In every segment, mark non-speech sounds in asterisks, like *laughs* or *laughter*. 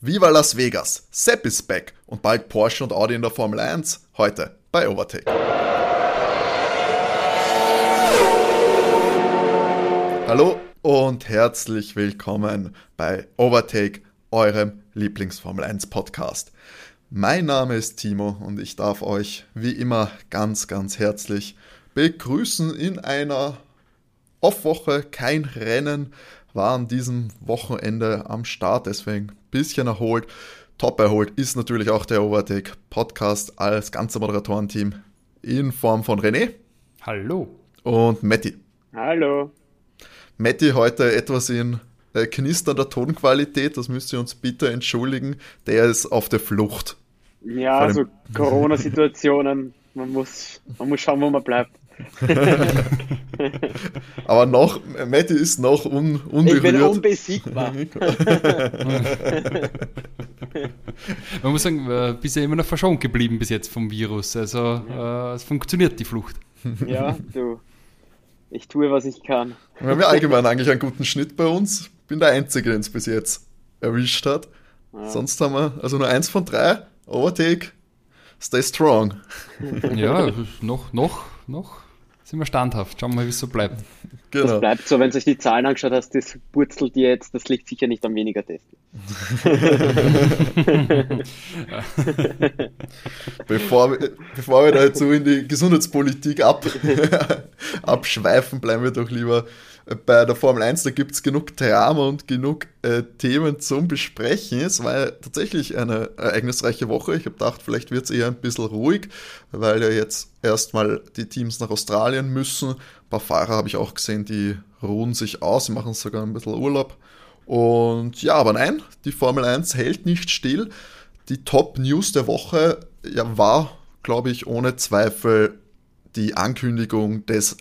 Viva Las Vegas, Sepp ist back und bald Porsche und Audi in der Formel 1. Heute bei Overtake. Hallo und herzlich willkommen bei Overtake, eurem Lieblingsformel 1 Podcast. Mein Name ist Timo und ich darf euch wie immer ganz, ganz herzlich begrüßen in einer Off-Woche. Kein Rennen war an diesem Wochenende am Start, deswegen bisschen erholt. Top erholt ist natürlich auch der Overtake Podcast als ganze Moderatorenteam in Form von René. Hallo. Und Matti. Hallo. Matti heute etwas in äh, knisternder Tonqualität, das müsst ihr uns bitte entschuldigen. Der ist auf der Flucht. Ja, also Corona-Situationen, man muss, man muss schauen, wo man bleibt. *laughs* Aber noch, Matti ist noch un, unberührt. Ich bin unbesiegbar. *laughs* Man muss sagen, äh, bist ja immer noch verschont geblieben bis jetzt vom Virus. Also ja. äh, es funktioniert die Flucht. *laughs* Ja, du. Ich tue, was ich kann. Wir haben ja allgemein eigentlich einen guten Schnitt bei uns. Bin der Einzige, den es bis jetzt erwischt hat. Ja. Sonst haben wir also nur eins von drei. Overtake. Stay strong. Ja, noch, noch, noch sind wir standhaft. Schauen wir mal, wie es so bleibt. Genau. Das bleibt so, wenn du euch die Zahlen angeschaut hast, das purzelt jetzt, das liegt sicher nicht am weniger Testen. *laughs* bevor, wir, bevor wir da jetzt so in die Gesundheitspolitik ab, *laughs* abschweifen, bleiben wir doch lieber bei der Formel 1, da gibt es genug Drama und genug äh, Themen zum Besprechen. Es war ja tatsächlich eine ereignisreiche Woche. Ich habe gedacht, vielleicht wird es eher ein bisschen ruhig, weil ja jetzt erstmal die Teams nach Australien müssen. Ein paar Fahrer habe ich auch gesehen, die ruhen sich aus, machen sogar ein bisschen Urlaub. Und ja, aber nein, die Formel 1 hält nicht still. Die Top-News der Woche ja, war, glaube ich, ohne Zweifel die Ankündigung des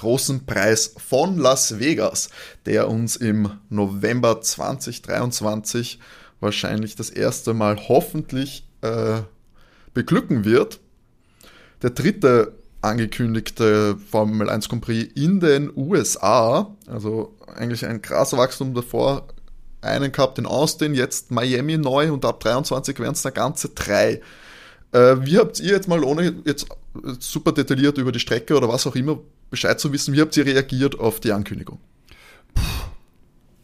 großen Preis von Las Vegas, der uns im November 2023 wahrscheinlich das erste Mal hoffentlich äh, beglücken wird. Der dritte angekündigte Formel 1 Grand Prix in den USA, also eigentlich ein krasser Wachstum davor, einen gehabt in Austin, jetzt Miami neu und ab 23 werden es da ganze drei. Äh, wie habt ihr jetzt mal, ohne jetzt super detailliert über die Strecke oder was auch immer Bescheid zu wissen, wie habt ihr reagiert auf die Ankündigung?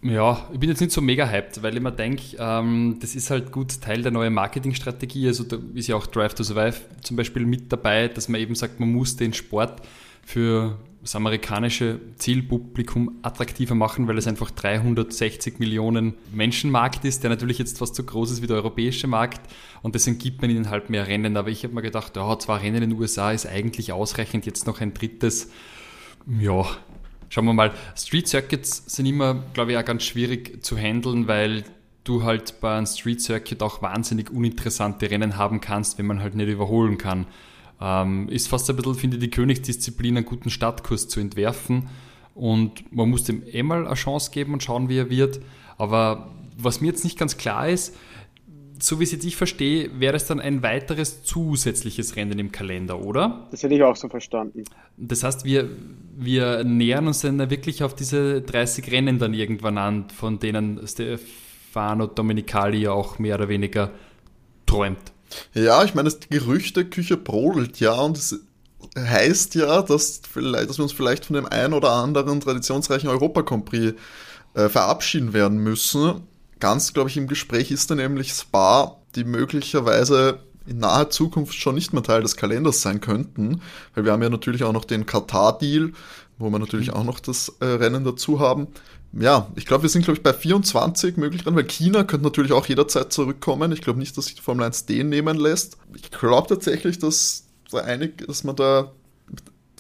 Ja, ich bin jetzt nicht so mega hyped, weil ich mir denke, ähm, das ist halt gut Teil der neuen Marketingstrategie. Also da ist ja auch Drive to Survive zum Beispiel mit dabei, dass man eben sagt, man muss den Sport für das amerikanische Zielpublikum attraktiver machen, weil es einfach 360 Millionen Menschenmarkt ist, der natürlich jetzt fast so groß ist wie der europäische Markt und deswegen gibt man ihnen halt mehr Rennen. Aber ich habe mir gedacht, ja, zwei Rennen in den USA ist eigentlich ausreichend, jetzt noch ein drittes. Ja, schauen wir mal. Street Circuits sind immer, glaube ich, auch ganz schwierig zu handeln, weil du halt bei einem Street Circuit auch wahnsinnig uninteressante Rennen haben kannst, wenn man halt nicht überholen kann. Ähm, ist fast ein bisschen, finde ich, die Königsdisziplin, einen guten Startkurs zu entwerfen. Und man muss dem eh mal eine Chance geben und schauen, wie er wird. Aber was mir jetzt nicht ganz klar ist, so wie es jetzt ich verstehe, wäre es dann ein weiteres zusätzliches Rennen im Kalender, oder? Das hätte ich auch so verstanden. Das heißt, wir, wir nähern uns dann wirklich auf diese 30 Rennen dann irgendwann an, von denen Stefano Domenicali ja auch mehr oder weniger träumt. Ja, ich meine, die Gerüchteküche brodelt ja und es heißt ja, dass, vielleicht, dass wir uns vielleicht von dem einen oder anderen traditionsreichen europa Prix äh, verabschieden werden müssen. Ganz, glaube ich, im Gespräch ist da nämlich Spa, die möglicherweise in naher Zukunft schon nicht mehr Teil des Kalenders sein könnten, weil wir haben ja natürlich auch noch den Katar-Deal, wo wir natürlich auch noch das äh, Rennen dazu haben ja, ich glaube, wir sind, glaube ich, bei 24 möglich dran, weil China könnte natürlich auch jederzeit zurückkommen. Ich glaube nicht, dass sich die Formel 1 den nehmen lässt. Ich glaube tatsächlich, dass, da einig, dass man da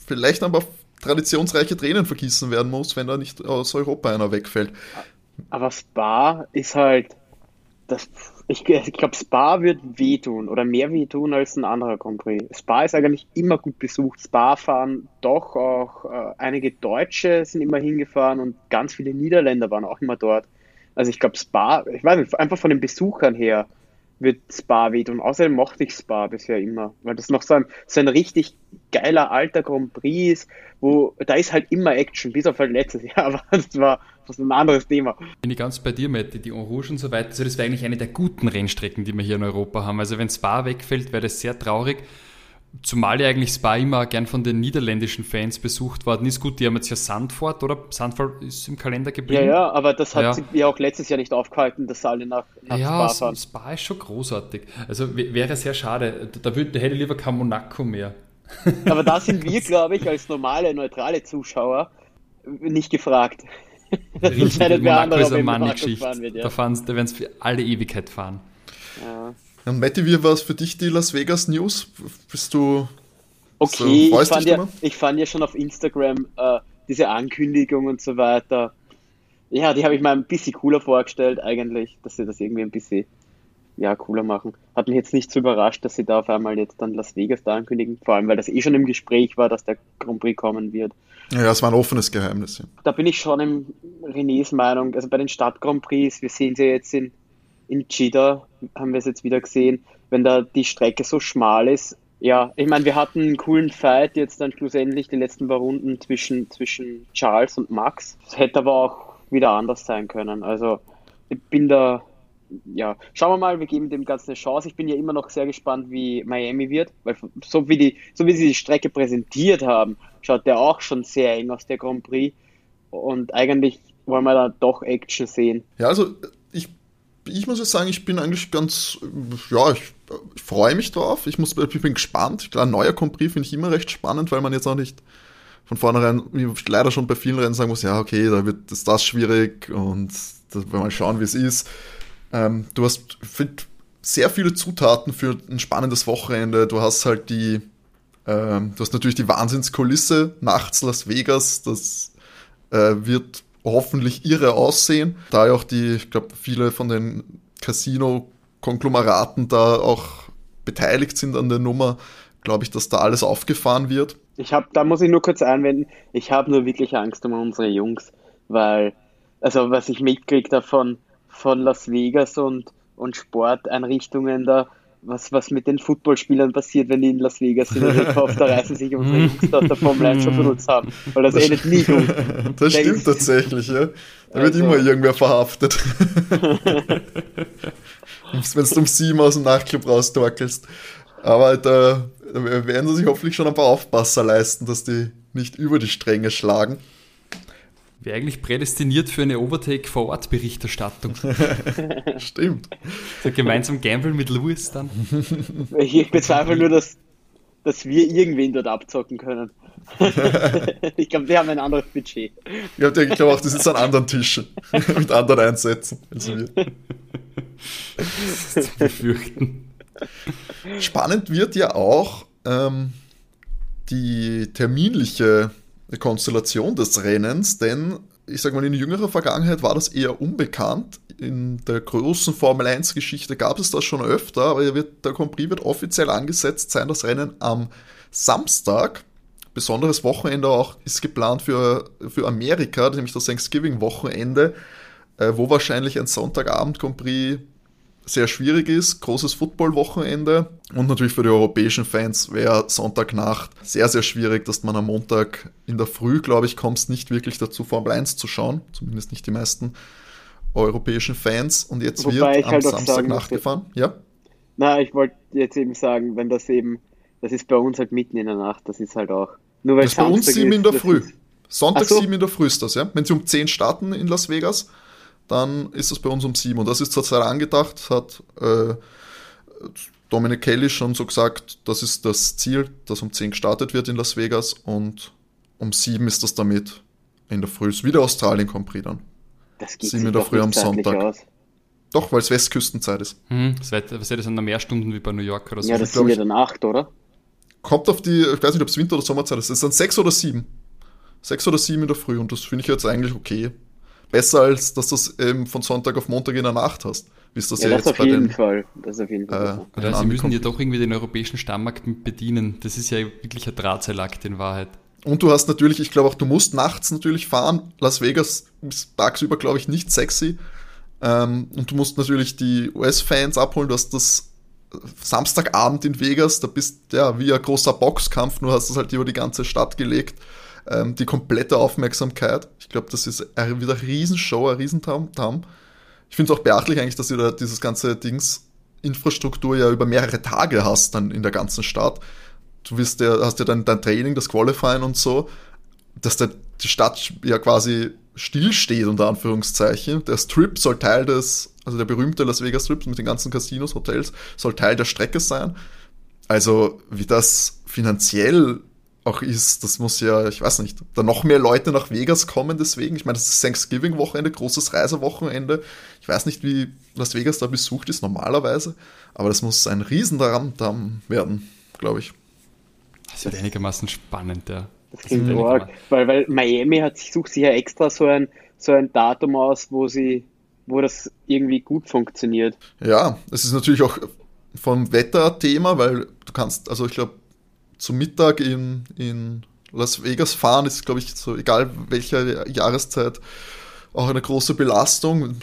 vielleicht aber traditionsreiche Tränen vergießen werden muss, wenn da nicht aus Europa einer wegfällt. Aber Spa ist halt das ich, ich glaube, Spa wird wehtun oder mehr wehtun als ein anderer Grand Prix. Spa ist eigentlich immer gut besucht. Spa fahren doch auch äh, einige Deutsche sind immer hingefahren und ganz viele Niederländer waren auch immer dort. Also ich glaube, Spa, ich weiß nicht, einfach von den Besuchern her wird Spa wehtun. Außerdem mochte ich Spa bisher immer, weil das noch so ein, so ein richtig geiler alter Grand Prix ist, wo da ist halt immer Action, bis auf halt letztes Jahr, *laughs* aber das war das ein anderes Thema. Bin ich ganz bei dir, Matti, die Rouge und so weiter, also das wäre eigentlich eine der guten Rennstrecken, die wir hier in Europa haben. Also wenn Spa wegfällt, wäre das sehr traurig. Zumal ja eigentlich Spa immer gern von den niederländischen Fans besucht worden ist. Gut, die haben jetzt ja Sandford, oder? Sandford ist im Kalender geblieben. Ja, ja, aber das hat ja. sie ja auch letztes Jahr nicht aufgehalten, dass alle nach, nach ja, Spa fahren. Spa ist schon großartig. Also wäre sehr schade. Da, würde, da hätte ich lieber kein Monaco mehr. *laughs* Aber da sind wir, *laughs* glaube ich, als normale, neutrale Zuschauer nicht gefragt. Richtig, *laughs* Monaco ist eine Money-Geschichte. Ja. Da, da werden sie für alle Ewigkeit fahren. Ja. Und Matti, wie war es für dich, die Las Vegas News? Bist du. Okay, so, ich, fand ja, ich fand ja schon auf Instagram äh, diese Ankündigung und so weiter. Ja, die habe ich mir ein bisschen cooler vorgestellt, eigentlich, dass sie das irgendwie ein bisschen ja, cooler machen. Hat mich jetzt nicht so überrascht, dass sie da auf einmal jetzt dann Las Vegas da ankündigen, vor allem weil das eh schon im Gespräch war, dass der Grand Prix kommen wird. Ja, es war ein offenes Geheimnis. Ja. Da bin ich schon im Renés Meinung, also bei den Stadt Grand Prix, wir sehen sie jetzt in in Jeddah haben wir es jetzt wieder gesehen, wenn da die Strecke so schmal ist. Ja, ich meine, wir hatten einen coolen Fight jetzt dann schlussendlich die letzten paar Runden zwischen, zwischen Charles und Max. Es hätte aber auch wieder anders sein können. Also ich bin da, ja, schauen wir mal, wir geben dem Ganzen eine Chance. Ich bin ja immer noch sehr gespannt, wie Miami wird, weil so wie, die, so wie sie die Strecke präsentiert haben, schaut der auch schon sehr eng aus der Grand Prix. Und eigentlich wollen wir da doch Action sehen. Ja, also ich muss jetzt sagen, ich bin eigentlich ganz, ja, ich, ich freue mich drauf. Ich, muss, ich bin gespannt. Klar, ein neuer Compris finde ich immer recht spannend, weil man jetzt auch nicht von vornherein, wie leider schon bei vielen Rennen sagen muss, ja, okay, da wird das, das schwierig und da wollen wir mal schauen, wie es ist. Ähm, du hast find, sehr viele Zutaten für ein spannendes Wochenende. Du hast halt die, ähm, du hast natürlich die Wahnsinnskulisse nachts Las Vegas. Das äh, wird hoffentlich irre aussehen, da ja auch die, ich glaube, viele von den Casino-Konglomeraten da auch beteiligt sind an der Nummer, glaube ich, dass da alles aufgefahren wird. Ich habe, da muss ich nur kurz einwenden, ich habe nur wirklich Angst um unsere Jungs, weil, also was ich mitkriege davon von Las Vegas und, und Sporteinrichtungen da, was, was mit den Footballspielern passiert, wenn die in Las Vegas sind und ich hoffe, da reißen sich unsere Jungs aus der Formel 1 schon benutzt haben, weil das, das endet nie gut. Das der stimmt tatsächlich, ja. Da wird also. immer irgendwer verhaftet. *laughs* wenn du um sieben aus dem Nachtclub raustorkelst. Aber da, da werden sie sich hoffentlich schon ein paar Aufpasser leisten, dass die nicht über die Stränge schlagen. Wäre eigentlich prädestiniert für eine Overtake-Vor-Ort-Berichterstattung. *laughs* Stimmt. So gemeinsam Gamble mit Lewis dann. Ich bezweifle nur, dass, dass wir irgendwen dort abzocken können. *laughs* ich glaube, wir haben ein anderes Budget. Ich glaube glaub auch, das ist an anderen Tischen. *laughs* mit anderen Einsätzen als wir. Das ist zu befürchten. Spannend wird ja auch ähm, die terminliche Konstellation des Rennens, denn ich sage mal, in jüngerer Vergangenheit war das eher unbekannt. In der großen Formel 1-Geschichte gab es das schon öfter, aber wird, der Grand Prix wird offiziell angesetzt sein, das Rennen am Samstag. Besonderes Wochenende auch ist geplant für, für Amerika, nämlich das Thanksgiving-Wochenende, äh, wo wahrscheinlich ein Sonntagabend Grand Prix sehr schwierig ist. Großes Football-Wochenende und natürlich für die europäischen Fans wäre Sonntagnacht sehr, sehr schwierig, dass man am Montag in der Früh, glaube ich, kommst nicht wirklich dazu, Formel 1 zu schauen. Zumindest nicht die meisten europäischen Fans. Und jetzt Wobei wird am halt Samstag nachgefahren. Ja? Na, ich wollte jetzt eben sagen, wenn das eben, das ist bei uns halt mitten in der Nacht, das ist halt auch. Nur weil das ist bei uns sieben in der Früh. Sonntag so. sieben in der Früh ist das, ja. Wenn sie um 10 starten in Las Vegas, dann ist das bei uns um sieben. Und das ist zurzeit angedacht, hat äh, Dominic Kelly schon so gesagt, das ist das Ziel, dass um zehn gestartet wird in Las Vegas und um sieben ist das damit in der Früh. Wieder Australien Grand Prix dann. Das geht sieben in der Früh am Sonntag. Aus. Doch, weil es Westküstenzeit ist. Hm, das, wird, das sind mehr Stunden wie bei New York oder so. Ja, das sind ja dann acht, oder? Kommt auf die, ich weiß nicht, ob es Winter- oder Sommerzeit ist. Es sind sechs oder sieben. Sechs oder sieben in der Früh und das finde ich jetzt eigentlich okay besser als dass du das eben von Sonntag auf Montag in der Nacht hast. Wie es das ja, ja das jetzt bei den, Fall. Das auf jeden Fall. Äh, ja, sie müssen ja doch irgendwie den europäischen Stammmarkt bedienen. Das ist ja wirklich ein Drahtseilakt in Wahrheit. Und du hast natürlich, ich glaube auch, du musst nachts natürlich fahren. Las Vegas ist tagsüber, glaube ich, nicht sexy. Ähm, und du musst natürlich die US-Fans abholen. Du hast das Samstagabend in Vegas, da bist ja wie ein großer Boxkampf, nur hast du es halt über die ganze Stadt gelegt. Ähm, die komplette Aufmerksamkeit. Ich glaube, das ist wieder eine Riesenshow, ein Riesentam. Ich finde es auch beachtlich eigentlich, dass ihr da dieses ganze Dings Infrastruktur ja über mehrere Tage hast dann in der ganzen Stadt. Du wirst ja, hast ja dann dein Training, das Qualifying und so, dass der, die Stadt ja quasi stillsteht, unter Anführungszeichen. Der Strip soll Teil des, also der berühmte Las Vegas Strip mit den ganzen Casinos, Hotels, soll Teil der Strecke sein. Also, wie das finanziell auch ist, das muss ja, ich weiß nicht, da noch mehr Leute nach Vegas kommen deswegen. Ich meine, das ist Thanksgiving-Wochenende, großes Reisewochenende. Ich weiß nicht, wie Las Vegas da besucht ist normalerweise, aber das muss ein Riesendamm werden, glaube ich. Das wird einigermaßen spannend, ja. Das klingt das arg, weil, weil Miami hat, sucht sich ja extra so ein, so ein Datum aus, wo sie, wo das irgendwie gut funktioniert. Ja, es ist natürlich auch vom Wetter Thema, weil du kannst, also ich glaube, zum Mittag in, in Las Vegas fahren ist, glaube ich, so egal welcher Jahreszeit auch eine große Belastung. Im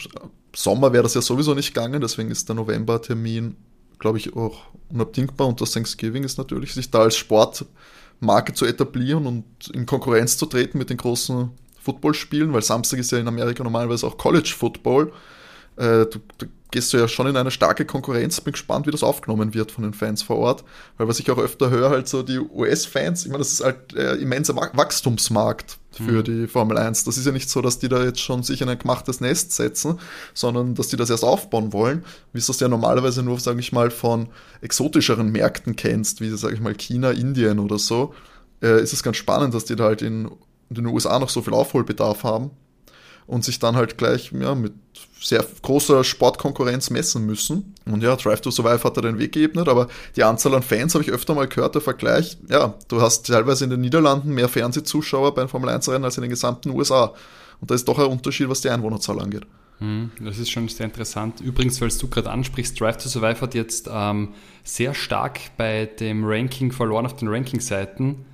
Sommer wäre das ja sowieso nicht gegangen, deswegen ist der November-Termin, glaube ich, auch unabdingbar und das Thanksgiving ist natürlich, sich da als Sportmarke zu etablieren und in Konkurrenz zu treten mit den großen Footballspielen, weil Samstag ist ja in Amerika normalerweise auch College Football. Äh, gehst du ja schon in eine starke Konkurrenz. Bin gespannt, wie das aufgenommen wird von den Fans vor Ort. Weil was ich auch öfter höre, halt so die US-Fans, ich meine, das ist halt äh, immenser Wachstumsmarkt für mhm. die Formel 1. Das ist ja nicht so, dass die da jetzt schon sich in ein gemachtes Nest setzen, sondern dass die das erst aufbauen wollen, wie es das ja normalerweise nur, sage ich mal, von exotischeren Märkten kennst, wie, sage ich mal, China, Indien oder so. Äh, ist es ganz spannend, dass die da halt in, in den USA noch so viel Aufholbedarf haben und sich dann halt gleich ja, mit sehr großer Sportkonkurrenz messen müssen. Und ja, Drive to Survive hat da den Weg geebnet, aber die Anzahl an Fans habe ich öfter mal gehört, der Vergleich, ja, du hast teilweise in den Niederlanden mehr Fernsehzuschauer beim Formel 1 Rennen als in den gesamten USA. Und da ist doch ein Unterschied, was die Einwohnerzahl angeht. Hm, das ist schon sehr interessant. Übrigens, weil du gerade ansprichst, Drive to Survive hat jetzt ähm, sehr stark bei dem Ranking verloren auf den Ranking-Seiten.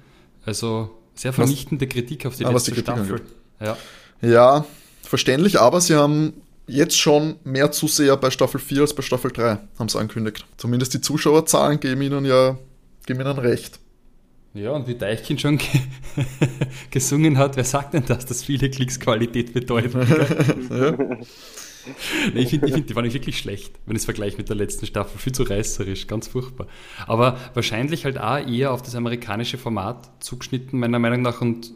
Also sehr vernichtende was, Kritik auf die ah, letzte die Staffel. Ja. ja, verständlich, aber sie haben jetzt schon mehr Zuseher bei Staffel 4 als bei Staffel 3, haben sie angekündigt. Zumindest die Zuschauerzahlen geben ihnen ja geben ihnen recht. Ja, und wie Deichkind schon *laughs* gesungen hat, wer sagt denn das, dass viele Klicks Qualität bedeuten? *laughs* ja. nee, ich finde, find, die waren wirklich schlecht, wenn ich es vergleiche mit der letzten Staffel. Viel zu reißerisch, ganz furchtbar. Aber wahrscheinlich halt auch eher auf das amerikanische Format zugeschnitten, meiner Meinung nach. Und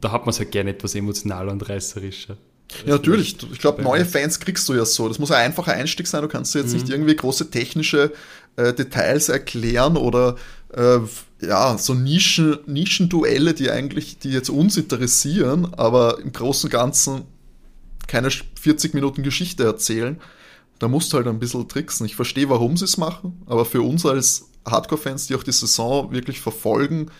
da hat man es halt gerne etwas emotionaler und reißerischer. Ja, natürlich. Ich glaube, neue Fans kriegst du ja so. Das muss ein einfacher Einstieg sein. Du kannst jetzt mhm. nicht irgendwie große technische äh, Details erklären oder äh, ja, so Nischen, Nischenduelle, die eigentlich, die jetzt uns interessieren, aber im Großen und Ganzen keine 40 Minuten Geschichte erzählen. Da musst du halt ein bisschen tricksen. Ich verstehe, warum sie es machen, aber für uns als Hardcore-Fans, die auch die Saison wirklich verfolgen,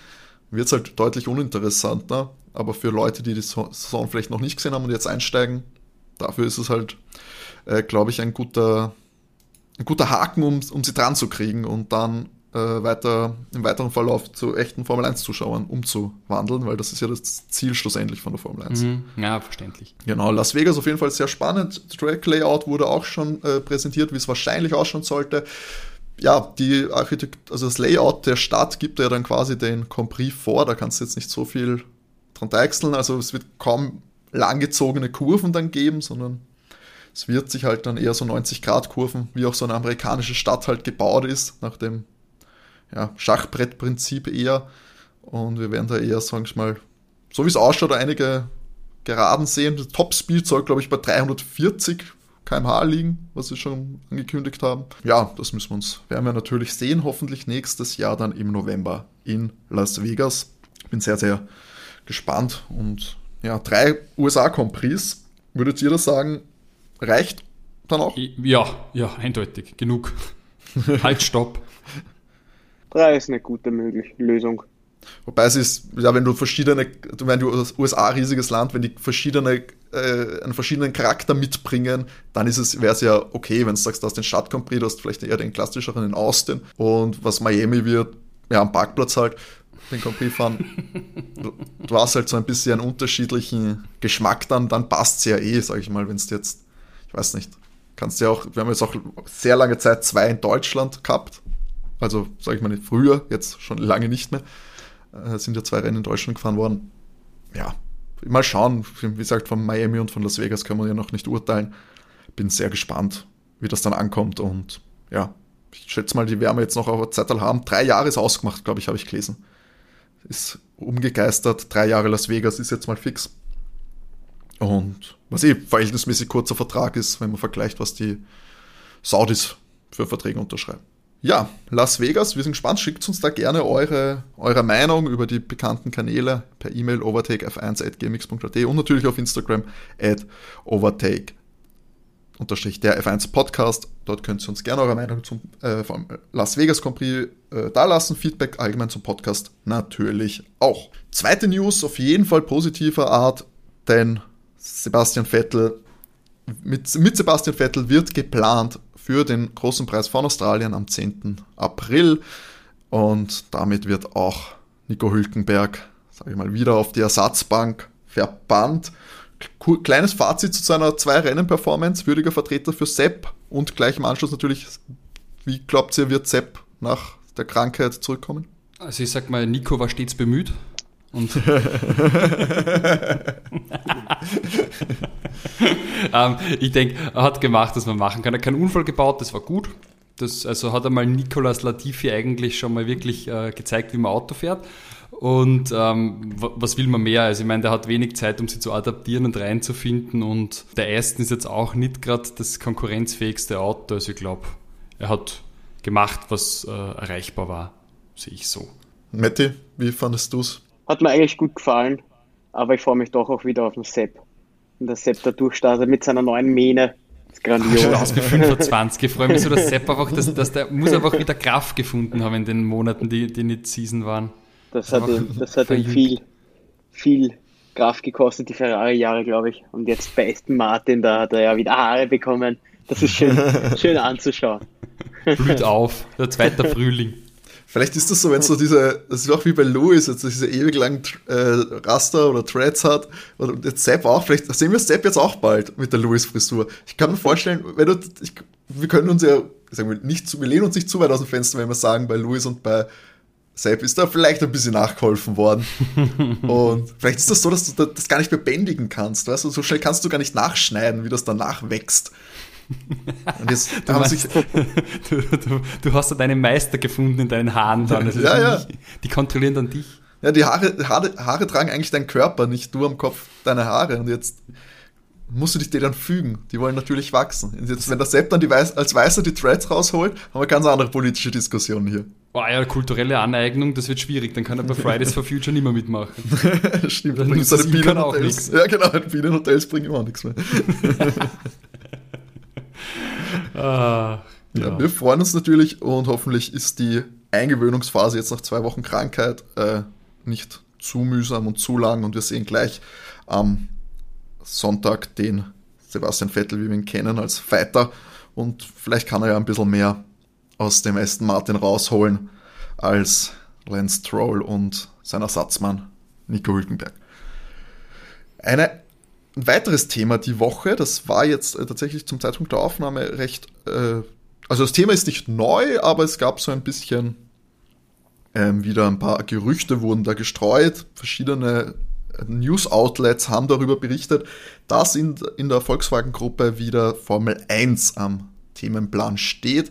wird es halt deutlich uninteressanter. Aber für Leute, die die Saison vielleicht noch nicht gesehen haben und jetzt einsteigen, dafür ist es halt, äh, glaube ich, ein guter, ein guter Haken, um, um sie dran zu kriegen und dann äh, weiter im weiteren Verlauf zu echten Formel 1-Zuschauern umzuwandeln, weil das ist ja das Ziel schlussendlich von der Formel 1. Mhm. Ja, verständlich. Genau, Las Vegas auf jeden Fall sehr spannend. Track Layout wurde auch schon äh, präsentiert, wie es wahrscheinlich ausschauen sollte ja, die Architekt, also das Layout der Stadt gibt ja dann quasi den Compris vor, da kannst du jetzt nicht so viel dran deichseln, also es wird kaum langgezogene Kurven dann geben, sondern es wird sich halt dann eher so 90 Grad Kurven, wie auch so eine amerikanische Stadt halt gebaut ist, nach dem ja, Schachbrettprinzip eher. Und wir werden da eher, sag ich mal, so wie es ausschaut, einige Geraden sehen. Das Topspeed soll, glaube ich, bei 340 kmh liegen, was sie schon angekündigt haben. Ja, das müssen wir uns, werden wir natürlich sehen, hoffentlich nächstes Jahr dann im November in Las Vegas. Bin sehr, sehr gespannt und ja, drei USA-Compris, würdet ihr das sagen, reicht dann auch? Ja, ja, eindeutig, genug. *laughs* halt, stopp. Drei ist eine gute mögliche Lösung. Wobei es ist, ja, wenn du verschiedene, wenn du USA riesiges Land, wenn die verschiedene, äh, einen verschiedenen Charakter mitbringen, dann ist es, wäre es ja okay, wenn du sagst, du hast den Stadtcompris, du hast vielleicht eher den klassischeren in Austin und was Miami wird, ja, am Parkplatz halt, den Compris fahren. du, hast halt so ein bisschen einen unterschiedlichen Geschmack dann, dann passt es ja eh, sag ich mal, wenn es jetzt Ich weiß nicht. Kannst ja auch, wir haben jetzt auch sehr lange Zeit zwei in Deutschland gehabt. Also, sage ich mal nicht früher, jetzt schon lange nicht mehr. Äh, sind ja zwei Rennen in Deutschland gefahren worden. Ja, mal schauen. Wie gesagt, von Miami und von Las Vegas können wir ja noch nicht urteilen. Bin sehr gespannt, wie das dann ankommt. Und ja, ich schätze mal, die werden wir jetzt noch auf Zettel haben. Drei Jahre ist ausgemacht, glaube ich, habe ich gelesen. Ist umgegeistert. Drei Jahre Las Vegas ist jetzt mal fix. Und was eh verhältnismäßig kurzer Vertrag ist, wenn man vergleicht, was die Saudis für Verträge unterschreiben. Ja, Las Vegas, wir sind gespannt. Schickt uns da gerne eure, eure Meinung über die bekannten Kanäle per E-Mail overtakef1.gmx.at und natürlich auf Instagram at overtake unterstrich der F1 Podcast. Dort könnt ihr uns gerne eure Meinung zum äh, vom Las Vegas Grand Prix äh, dalassen. Feedback allgemein zum Podcast natürlich auch. Zweite News auf jeden Fall positiver Art, denn Sebastian Vettel mit, mit Sebastian Vettel wird geplant für den großen Preis von Australien am 10. April. Und damit wird auch Nico Hülkenberg, sage ich mal, wieder auf die Ersatzbank verbannt. Kleines Fazit zu seiner Zwei-Rennen-Performance, würdiger Vertreter für Sepp und gleich im Anschluss natürlich, wie glaubt ihr, wird Sepp nach der Krankheit zurückkommen? Also ich sag mal, Nico war stets bemüht. Und *laughs* ähm, ich denke, er hat gemacht, was man machen kann. Er hat keinen Unfall gebaut, das war gut. Das, also hat einmal Nicolas Latifi eigentlich schon mal wirklich äh, gezeigt, wie man Auto fährt. Und ähm, was will man mehr? Also ich meine, der hat wenig Zeit, um sich zu adaptieren und reinzufinden. Und der Aston ist jetzt auch nicht gerade das konkurrenzfähigste Auto. Also ich glaube, er hat gemacht, was äh, erreichbar war, sehe ich so. Matti, wie fandest du es? Hat mir eigentlich gut gefallen, aber ich freue mich doch auch wieder auf den Sepp. Und der Sepp da durchstartet mit seiner neuen Mähne. Das ist grandios. Schon aus wie 25. Ich freue mich so, dass Sepp einfach, dass, dass der muss einfach wieder Kraft gefunden haben in den Monaten, die, die nicht Season waren. Das hat, ihm, das hat ihm viel, viel Kraft gekostet, die Ferrari-Jahre, glaube ich. Und jetzt bei Aston Martin, da hat er ja wieder Haare bekommen. Das ist schön, *laughs* schön anzuschauen. Blüht auf, der zweite *laughs* Frühling. Vielleicht ist das so, wenn es so diese, das ist auch wie bei Louis, jetzt diese ewig langen äh, Raster oder Threads hat. Und jetzt Sepp auch, vielleicht sehen wir Sepp jetzt auch bald mit der Louis-Frisur. Ich kann mir vorstellen, wenn du, ich, wir können uns ja, sagen wir, nicht zu, wir lehnen uns nicht zu weit aus dem Fenster, wenn wir sagen, bei Louis und bei Sepp ist da vielleicht ein bisschen nachgeholfen worden. *laughs* und vielleicht ist das so, dass du das gar nicht mehr bändigen kannst. Weißt du? So schnell kannst du gar nicht nachschneiden, wie das danach wächst. Und jetzt *laughs* du, haben meinst, sich *laughs* du, du, du, hast da deine Meister gefunden in deinen Haaren dann. Also ja, ja. Nicht, die kontrollieren dann dich. Ja, die Haare, Haare, Haare tragen eigentlich deinen Körper, nicht du am Kopf deine Haare. Und jetzt musst du dich dir dann fügen. Die wollen natürlich wachsen. Und jetzt, wenn der Sepp dann Weiß, als Weißer die Threads rausholt, haben wir ganz andere politische Diskussionen hier. Boah, ja, kulturelle Aneignung, das wird schwierig. Dann kann er bei Fridays for Future nicht mehr mitmachen. *laughs* Stimmt, dann bringt seine Bienenhotels. Ja, genau, Bienenhotels bringen ihm auch nichts mehr. *laughs* ah, ja. ja. wir freuen uns natürlich und hoffentlich ist die Eingewöhnungsphase jetzt nach zwei Wochen Krankheit äh, nicht zu mühsam und zu lang und wir sehen gleich am Sonntag den Sebastian Vettel, wie wir ihn kennen, als Fighter und vielleicht kann er ja ein bisschen mehr aus dem Aston Martin rausholen als Lance Stroll und sein Ersatzmann Nico Hülkenberg. Ein weiteres Thema die Woche, das war jetzt äh, tatsächlich zum Zeitpunkt der Aufnahme recht, äh, also das Thema ist nicht neu, aber es gab so ein bisschen ähm, wieder ein paar Gerüchte wurden da gestreut. Verschiedene äh, News-Outlets haben darüber berichtet, dass in, in der Volkswagen-Gruppe wieder Formel 1 am Themenplan steht.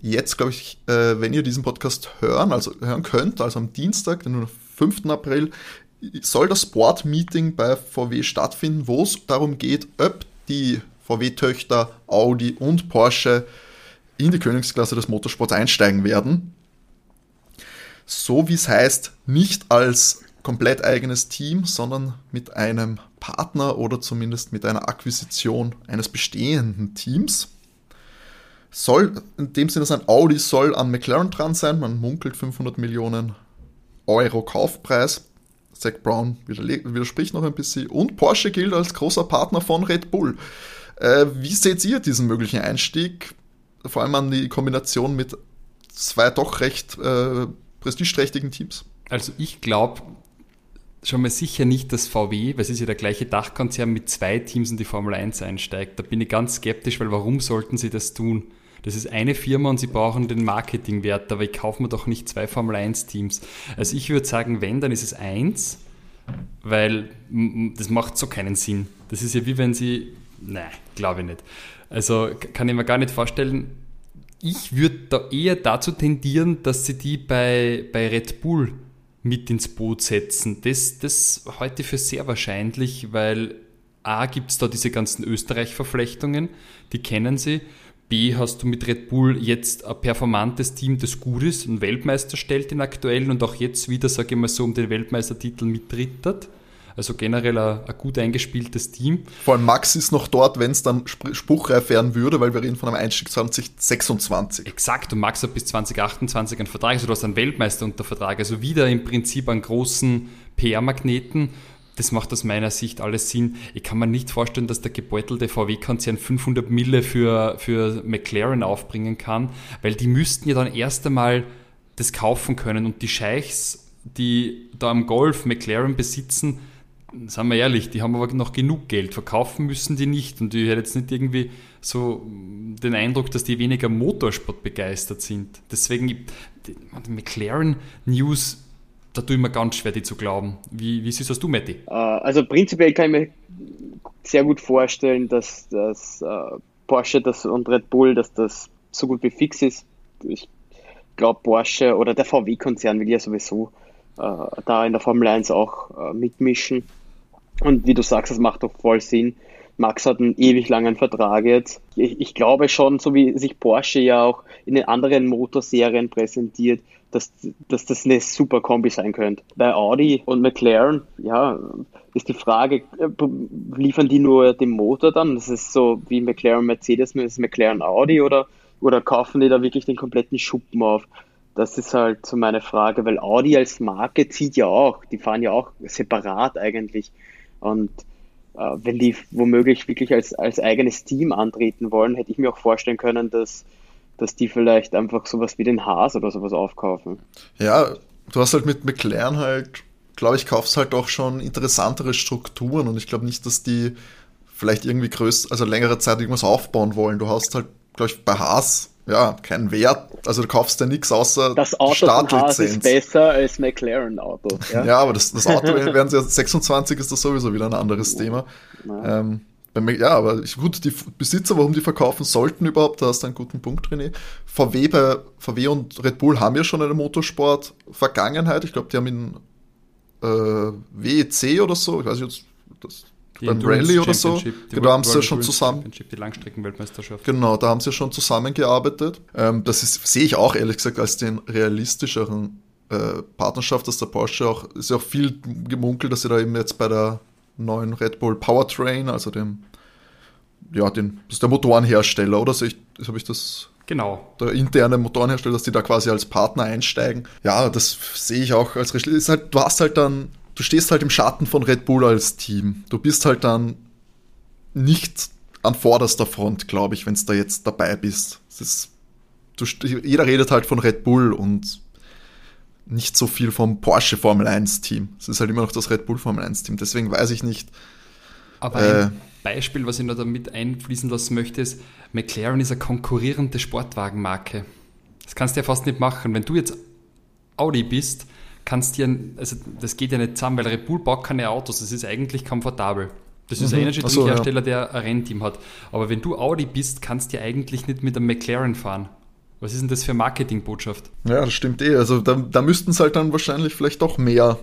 Jetzt, glaube ich, äh, wenn ihr diesen Podcast hören, also hören könnt, also am Dienstag, den 5. April, soll das Board-Meeting bei VW stattfinden, wo es darum geht, ob die VW-Töchter Audi und Porsche in die Königsklasse des Motorsports einsteigen werden. So wie es heißt, nicht als komplett eigenes Team, sondern mit einem Partner oder zumindest mit einer Akquisition eines bestehenden Teams. Soll in dem Sinne sein, Audi soll an McLaren dran sein, man munkelt 500 Millionen Euro Kaufpreis. Zach Brown widerspricht noch ein bisschen. Und Porsche gilt als großer Partner von Red Bull. Äh, wie seht ihr diesen möglichen Einstieg? Vor allem an die Kombination mit zwei doch recht äh, prestigeträchtigen Teams. Also ich glaube, schon mal sicher nicht das VW, weil es ist ja der gleiche Dachkonzern mit zwei Teams in die Formel 1 einsteigt. Da bin ich ganz skeptisch, weil warum sollten sie das tun? Das ist eine Firma und sie brauchen den Marketingwert, aber ich kaufe mir doch nicht zwei Formel 1 Teams. Also ich würde sagen, wenn, dann ist es eins, weil das macht so keinen Sinn. Das ist ja wie wenn sie, nein, glaube ich nicht. Also kann ich mir gar nicht vorstellen. Ich würde da eher dazu tendieren, dass sie die bei, bei Red Bull mit ins Boot setzen. Das, das ich für sehr wahrscheinlich, weil A gibt es da diese ganzen Österreich-Verflechtungen, die kennen sie. B hast du mit Red Bull jetzt ein performantes Team, das gut ist, einen Weltmeister stellt den aktuellen und auch jetzt wieder, sage ich mal so, um den Weltmeistertitel mitrittert. Also generell ein, ein, gut eingespieltes Team. Vor allem Max ist noch dort, wenn es dann spruchreif werden würde, weil wir reden von einem Einstieg 2026. Exakt, und Max hat bis 2028 einen Vertrag, also du hast einen Weltmeister unter Vertrag, also wieder im Prinzip einen großen PR-Magneten das macht aus meiner Sicht alles Sinn. Ich kann mir nicht vorstellen, dass der gebeutelte VW-Konzern 500 Mille für, für McLaren aufbringen kann, weil die müssten ja dann erst einmal das kaufen können und die Scheichs, die da am Golf McLaren besitzen, sagen wir ehrlich, die haben aber noch genug Geld. Verkaufen müssen die nicht. Und ich hätte jetzt nicht irgendwie so den Eindruck, dass die weniger Motorsport begeistert sind. Deswegen, die, McLaren News da tue ich mir ganz schwer, die zu glauben. Wie, wie siehst das du, Matti? Äh, also prinzipiell kann ich mir sehr gut vorstellen, dass, dass uh, Porsche das und Red Bull, dass das so gut wie fix ist. Ich glaube, Porsche oder der VW-Konzern will ja sowieso da in der Formel 1 auch uh, mitmischen. Und wie du sagst, das macht doch voll Sinn. Max hat einen ewig langen Vertrag jetzt. Ich, ich, glaube schon, so wie sich Porsche ja auch in den anderen Motorserien präsentiert, dass, dass das eine super Kombi sein könnte. Bei Audi und McLaren, ja, ist die Frage, äh, liefern die nur den Motor dann? Das ist so wie McLaren Mercedes, ist McLaren Audi oder, oder kaufen die da wirklich den kompletten Schuppen auf? Das ist halt so meine Frage, weil Audi als Marke zieht ja auch, die fahren ja auch separat eigentlich. Und äh, wenn die womöglich wirklich als, als eigenes Team antreten wollen, hätte ich mir auch vorstellen können, dass, dass die vielleicht einfach sowas wie den Haas oder sowas aufkaufen. Ja, du hast halt mit McLaren halt, glaube ich, kaufst halt auch schon interessantere Strukturen und ich glaube nicht, dass die vielleicht irgendwie größer, also längere Zeit irgendwas aufbauen wollen. Du hast halt, glaube ich, bei Haas ja, keinen Wert. Also du kaufst ja nichts außer Das Auto von ist besser als McLaren Auto. *laughs* Ja, ja aber das, das Auto werden sie ja 26 ist das sowieso wieder ein anderes Thema. Ähm, ja, aber gut, die Besitzer, warum die verkaufen sollten überhaupt, da hast du einen guten Punkt, René. VW, bei, VW und Red Bull haben ja schon eine Motorsport-Vergangenheit. Ich glaube, die haben in äh, WEC oder so, ich weiß nicht, das beim Rallye oder so. Genau, haben sie ja schon zusammen. Die Langstreckenweltmeisterschaft. Genau, da haben sie ja schon zusammengearbeitet. Ähm, das ist, sehe ich auch ehrlich gesagt als den realistischeren äh, Partnerschaft, dass der Porsche auch, ist ja auch viel gemunkelt, dass sie da eben jetzt bei der neuen Red Bull Powertrain, also dem, ja, den, das ist der Motorenhersteller, oder? So ich, habe ich das Genau. Der interne Motorenhersteller, dass die da quasi als Partner einsteigen. Ja, das sehe ich auch als ist halt, Du hast halt dann du stehst halt im Schatten von Red Bull als Team. Du bist halt dann nicht an vorderster Front, glaube ich, wenn du da jetzt dabei bist. Ist, du, jeder redet halt von Red Bull und nicht so viel vom Porsche Formel 1 Team. Es ist halt immer noch das Red Bull Formel 1 Team. Deswegen weiß ich nicht. Aber äh, ein Beispiel, was ich noch damit einfließen lassen möchte, ist, McLaren ist eine konkurrierende Sportwagenmarke. Das kannst du ja fast nicht machen. Wenn du jetzt Audi bist, kannst dir, also das geht ja nicht zusammen, weil Red Bull baut keine Autos, das ist eigentlich komfortabel. Das ist mhm. ein Energy Drink Hersteller, so, ja. der ein Rennteam hat. Aber wenn du Audi bist, kannst du ja eigentlich nicht mit einem McLaren fahren. Was ist denn das für Marketingbotschaft? Ja, das stimmt eh. Also da, da müssten es halt dann wahrscheinlich vielleicht doch mehr,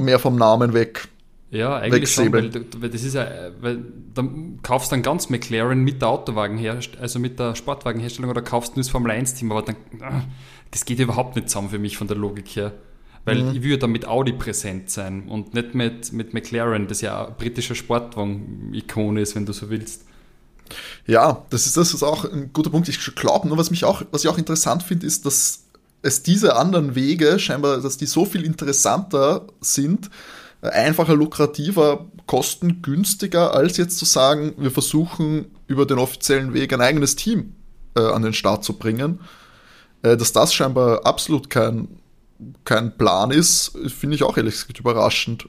mehr vom Namen weg. Ja, eigentlich schon, weil, weil, das ist ja, weil dann kaufst du dann ganz McLaren mit der Autowagenherstellung, also mit der Sportwagenherstellung oder kaufst du nur das Formel 1 Team, aber dann, das geht überhaupt nicht zusammen für mich von der Logik her. Weil mhm. ich würde da mit Audi präsent sein und nicht mit, mit McLaren, das ja ein britischer Sportwagen-Ikone ist, wenn du so willst. Ja, das ist, das ist auch ein guter Punkt. Ich glaube, nur was mich auch, was ich auch interessant finde, ist, dass es diese anderen Wege scheinbar, dass die so viel interessanter sind, einfacher, lukrativer, kostengünstiger, als jetzt zu sagen, wir versuchen über den offiziellen Weg ein eigenes Team äh, an den Start zu bringen. Äh, dass das scheinbar absolut kein kein Plan ist, finde ich auch ehrlich gesagt überraschend.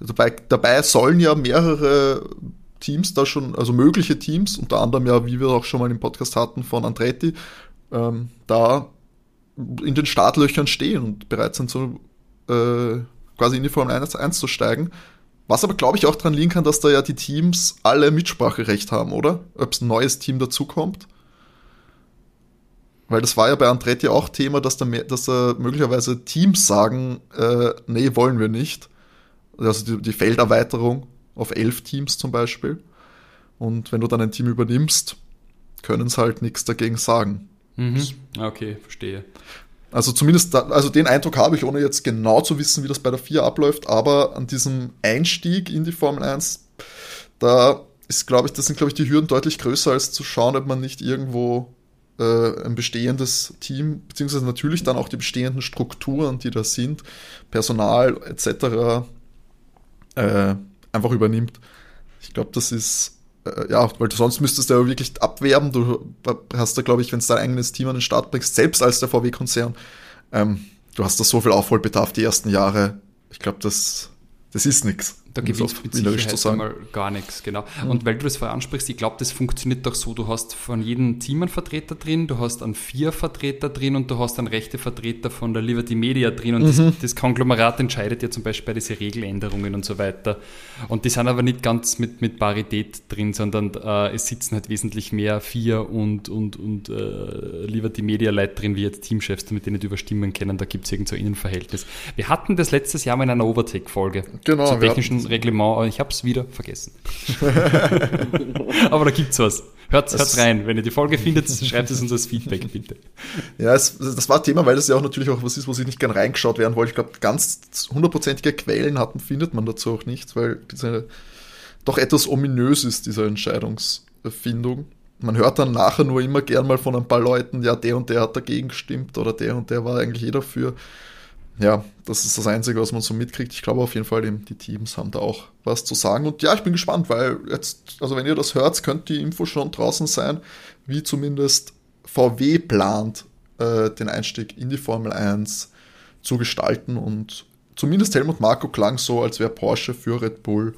Dabei, dabei sollen ja mehrere Teams da schon, also mögliche Teams, unter anderem ja, wie wir auch schon mal im Podcast hatten von Andretti, ähm, da in den Startlöchern stehen und bereit sind, so äh, quasi in die Formel 1 einzusteigen. Was aber, glaube ich, auch daran liegen kann, dass da ja die Teams alle Mitspracherecht haben, oder? Ob es ein neues Team dazukommt. Weil das war ja bei Andretti auch Thema, dass da, mehr, dass da möglicherweise Teams sagen, äh, nee, wollen wir nicht. Also die, die Felderweiterung auf elf Teams zum Beispiel. Und wenn du dann ein Team übernimmst, können es halt nichts dagegen sagen. Mhm. Okay, verstehe. Also zumindest, da, also den Eindruck habe ich, ohne jetzt genau zu wissen, wie das bei der 4 abläuft, aber an diesem Einstieg in die Formel 1, da ist, glaube ich, das sind, glaube ich, die Hürden deutlich größer, als zu schauen, ob man nicht irgendwo ein bestehendes Team, beziehungsweise natürlich dann auch die bestehenden Strukturen, die da sind, Personal etc., äh, einfach übernimmt. Ich glaube, das ist, äh, ja, weil du sonst müsstest du ja wirklich abwerben. Du hast da, glaube ich, wenn du dein eigenes Team an den Start bringst, selbst als der VW-Konzern, ähm, du hast da so viel Aufholbedarf die ersten Jahre. Ich glaube, das, das ist nichts da gewinnt mit Sicherheit einmal gar nichts, genau. Mhm. Und weil du das vorher ansprichst, ich glaube, das funktioniert doch so, du hast von jedem Team einen Vertreter drin, du hast einen vier Vertreter drin und du hast einen rechte Vertreter von der Liberty Media drin und mhm. das, das, Konglomerat entscheidet ja zum Beispiel bei diesen Regeländerungen und so weiter. Und die sind aber nicht ganz mit, mit Parität drin, sondern äh, es sitzen halt wesentlich mehr vier und, und, und äh, Liberty Media Leute drin, wie jetzt Teamchefs, mit denen die überstimmen können, da gibt es irgend so ein Innenverhältnis. Wir hatten das letztes Jahr mal in einer Overtake-Folge. Genau. Zur technischen Reglement, aber ich habe es wieder vergessen. *laughs* aber da gibt es was. Hört, hört's rein. Wenn ihr die Folge findet, schreibt es uns als Feedback, bitte. Ja, es, das war Thema, weil das ja auch natürlich auch was ist, wo sich nicht gern reingeschaut werden wollte. Ich glaube, ganz hundertprozentige Quellen hatten, findet man dazu auch nicht, weil diese doch etwas ominös ist, diese Entscheidungsfindung. Man hört dann nachher nur immer gern mal von ein paar Leuten, ja, der und der hat dagegen gestimmt oder der und der war eigentlich eh dafür ja, das ist das Einzige, was man so mitkriegt. Ich glaube auf jeden Fall, die Teams haben da auch was zu sagen. Und ja, ich bin gespannt, weil jetzt, also wenn ihr das hört, könnte die Info schon draußen sein, wie zumindest VW plant, äh, den Einstieg in die Formel 1 zu gestalten. Und zumindest Helmut Marko klang so, als wäre Porsche für Red Bull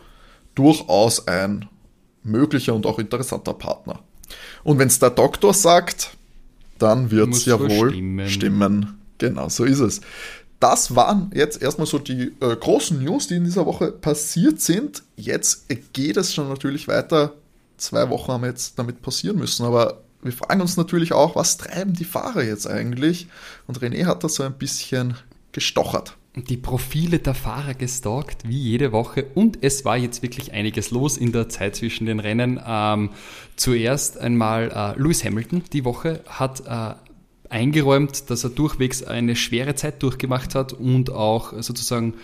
durchaus ein möglicher und auch interessanter Partner. Und wenn es der Doktor sagt, dann wird es ja wohl stimmen. stimmen. Genau, so ist es das waren jetzt erstmal so die äh, großen News, die in dieser Woche passiert sind. Jetzt geht es schon natürlich weiter. Zwei Wochen haben wir jetzt damit passieren müssen, aber wir fragen uns natürlich auch, was treiben die Fahrer jetzt eigentlich? Und René hat da so ein bisschen gestochert. Die Profile der Fahrer gestalkt, wie jede Woche. Und es war jetzt wirklich einiges los in der Zeit zwischen den Rennen. Ähm, zuerst einmal äh, Lewis Hamilton die Woche hat äh, eingeräumt, dass er durchwegs eine schwere Zeit durchgemacht hat und auch sozusagen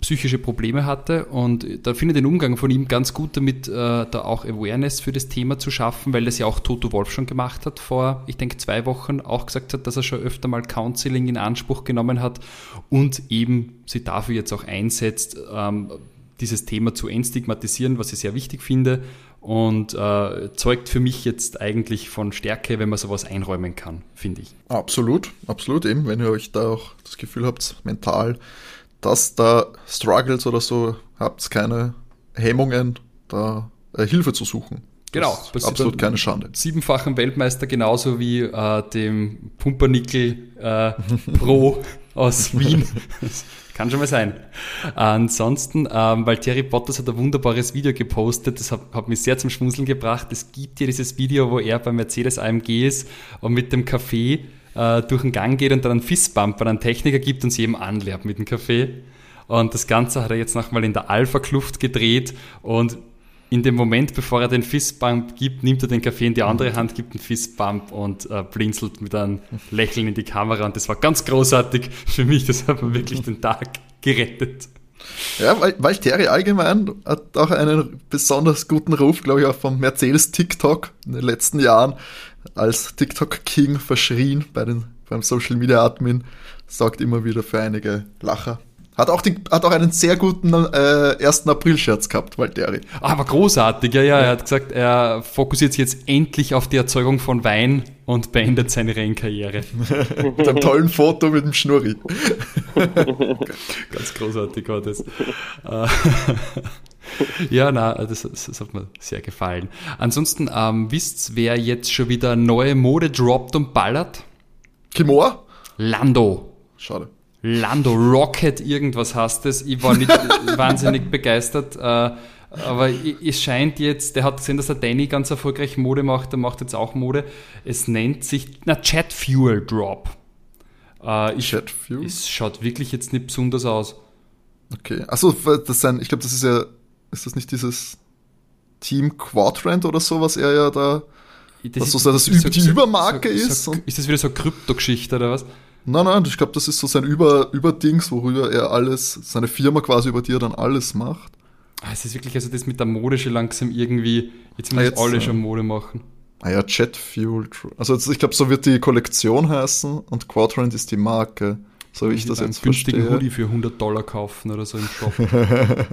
psychische Probleme hatte. Und da finde ich den Umgang von ihm ganz gut damit, äh, da auch Awareness für das Thema zu schaffen, weil das ja auch Toto Wolf schon gemacht hat vor, ich denke, zwei Wochen, auch gesagt hat, dass er schon öfter mal Counseling in Anspruch genommen hat und eben sie dafür jetzt auch einsetzt, ähm, dieses Thema zu entstigmatisieren, was ich sehr wichtig finde und äh, zeugt für mich jetzt eigentlich von Stärke, wenn man sowas einräumen kann, finde ich. Absolut, absolut. Eben, wenn ihr euch da auch das Gefühl habt, mental, dass da Struggles oder so, habt keine Hemmungen, da äh, Hilfe zu suchen. Genau, das ist absolut keine Schande. Siebenfachen Weltmeister genauso wie äh, dem Pumpernickel äh, *laughs* Pro aus *laughs* Wien. Kann schon mal sein. Ansonsten, ähm, weil Terry Bottas hat ein wunderbares Video gepostet, das hat, hat mich sehr zum Schmunzeln gebracht. Es gibt ja dieses Video, wo er beim Mercedes AMG ist und mit dem Kaffee äh, durch den Gang geht und dann einen Fistbump an einen Techniker gibt und sie eben anlernt mit dem Kaffee. Und das Ganze hat er jetzt nochmal in der Alpha-Kluft gedreht und in dem Moment, bevor er den Fistbump gibt, nimmt er den Kaffee in die andere Hand, gibt einen Fistbump und äh, blinzelt mit einem Lächeln in die Kamera. Und das war ganz großartig für mich. Das hat mir wirklich den Tag gerettet. Ja, weil, Terry allgemein hat auch einen besonders guten Ruf, glaube ich, auch vom Mercedes TikTok in den letzten Jahren als TikTok King verschrien bei den, beim Social Media Admin. Sorgt immer wieder für einige Lacher Hat auch, die, hat auch einen sehr guten äh, 1. April-Scherz gehabt, Valtteri. Ah, aber großartig, ja, ja. Er hat gesagt, er fokussiert sich jetzt endlich auf die Erzeugung von Wein und beendet seine Rennkarriere. mit einem tollen Foto mit dem Schnurri. Ganz großartig war das. Äh, *laughs* ja, na, das, das, hat mir sehr gefallen. Ansonsten, ähm, wisst wer jetzt schon wieder neue Mode droppt und ballert? Kimor? Lando. Schade. Lando Rocket, irgendwas heißt es. Ich war nicht *laughs* wahnsinnig begeistert. Äh, aber es scheint jetzt, der hat gesehen, dass der Danny ganz erfolgreich Mode macht, der macht jetzt auch Mode. Es nennt sich, na, Jet Fuel Drop. Äh, ich, Jet Fuel? Es schaut wirklich jetzt nicht besonders aus. Okay. Achso, das sein, ich glaube, das ist ja, ist das nicht dieses Team Quadrant oder so, was er ja da, das was ist, so das, das die Übermarke so, ist? So, ist das wieder so eine Krypto-Geschichte oder was? Nein, nein, ich glaube, das ist so sein Über Überdings, worüber er alles, seine Firma quasi, über die er dann alles macht. Ah, es ist wirklich, also das mit der Mode schon langsam irgendwie, jetzt muss ah, jetzt, alle äh, schon Mode machen. Ah ja, Jet Fuel. Also ich glaube, so wird die Kollektion heißen und Quadrant ist die Marke. So wie ich das jetzt verstehe. günstigen Hoodie für 100 Dollar kaufen oder so im Shop. *laughs*